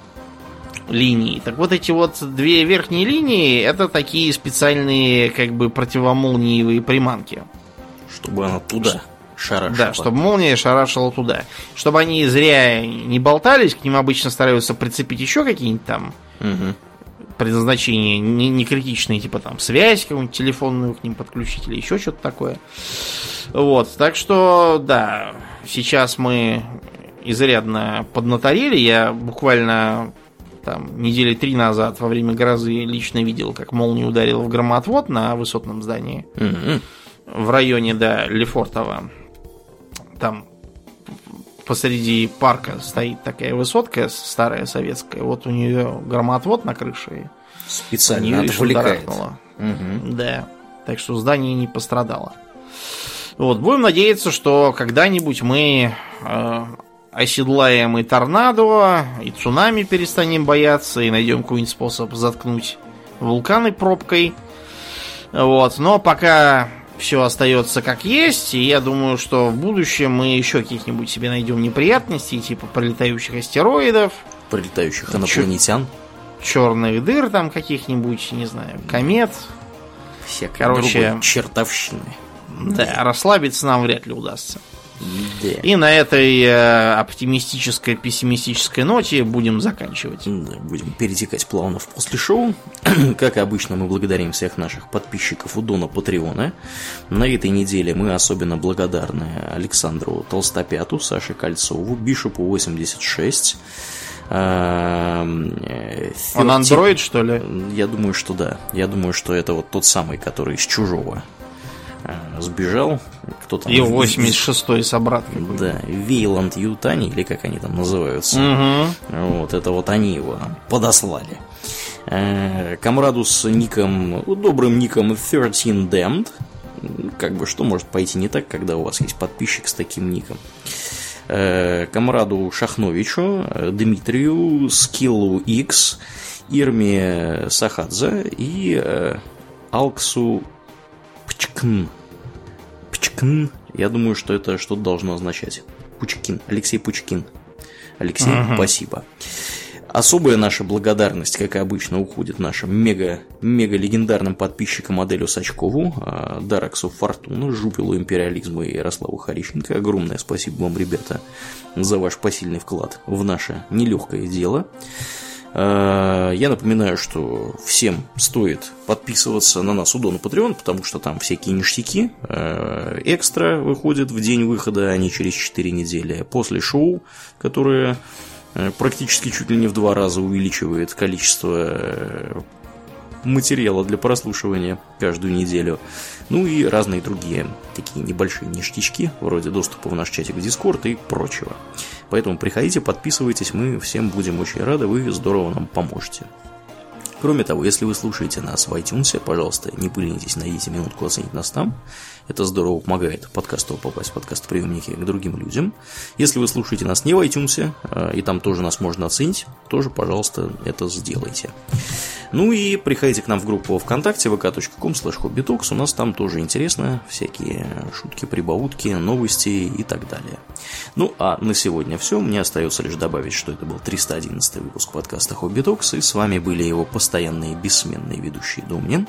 линии. Так вот эти вот две верхние линии это такие специальные как бы противомолниевые приманки. Чтобы она туда шарашила. Да, чтобы молния шарашила туда. Чтобы они зря не болтались, к ним обычно стараются прицепить еще какие-нибудь там Мгм. предназначения не, не критичные, типа там связь какую-нибудь телефонную к ним подключить или еще что-то такое. Вот, так что, да, сейчас мы изрядно поднаторели. Я буквально там недели три назад во время грозы лично видел, как молния ударила в громоотвод на высотном здании в районе, да, Лефортово. Там посреди парка стоит такая высотка старая советская. Вот у нее громоотвод на крыше. Специально отвлекает. Мгм. Да. Так что здание не пострадало. Вот, будем надеяться, что когда-нибудь мы э, оседлаем и торнадо, и цунами перестанем бояться, и найдем какой-нибудь способ заткнуть вулканы пробкой. Вот, но пока все остается как есть, и я думаю, что в будущем мы еще каких-нибудь себе найдем неприятностей, типа пролетающих астероидов, Прилетающих Чё- инопланетян. черных дыр там каких-нибудь, не знаю, комет. Всякой Короче, чертовщины. Да, расслабиться нам вряд ли удастся. Да. И на этой э, оптимистической, пессимистической ноте будем заканчивать. Да, будем перетекать плавно в после шоу. Как обычно, мы благодарим всех наших подписчиков у Дона Патреона. На этой неделе мы особенно благодарны Александру Толстопяту, Саше Кольцову, Бишопу 86. эм, э, Он 30 андроид, что ли? Я думаю, что да. Я думаю, что это вот тот самый, который из чужого сбежал. Кто там? И 86-й собрат. Да, Вейланд Ютани, или как они там называются. Мгм. Вот, это вот они его подослали. Э, Камраду с ником, ну, добрым ником 13 Damned. Как бы что может пойти не так, когда у вас есть подписчик с таким ником? Э, Камраду Шахновичу, э, Дмитрию, Скиллу X, Ирме Сахадзе и Алксу Пчкн. Пчкн. Я думаю, что это что-то должно означать. Пучкин. Алексей Пучкин. Алексей, спасибо. Особая наша благодарность, как и обычно, уходит нашим мега, мега легендарным подписчикам Аделю Сачкову, а, Дараксу Фортуну, Жупилу Империализму и Ярославу Харищенко. Огромное спасибо вам, ребята, за ваш посильный вклад в наше нелегкое дело. А, Я напоминаю, что всем стоит подписываться на нас у Дона Patreon, потому что там всякие ништяки э, экстра выходят в день выхода, а не через 4 недели. После шоу, которое э, практически чуть ли не в два раза увеличивает количество э, материала для прослушивания каждую неделю. Ну и разные другие такие небольшие ништячки, вроде доступа в наш чатик в Дискорд и прочего. Поэтому приходите, подписывайтесь, мы всем будем очень рады, вы здорово нам поможете. Кроме того, если вы слушаете нас в iTunes, пожалуйста, не поленитесь, найдите минутку оценить нас там. Это здорово помогает подкасту попасть в подкаст-приемники к другим людям. Если вы слушаете нас не в iTunes, э, и там тоже нас можно оценить, тоже, пожалуйста, это сделайте. Ну и приходите к нам в группу ВКонтакте vk.com slash У нас там тоже интересно. Всякие шутки, прибаутки, новости и так далее. Ну а на сегодня все. Мне остается лишь добавить, что это был 311 выпуск подкаста Хобби Токс. И с вами были его постоянные бессменные ведущие Домнин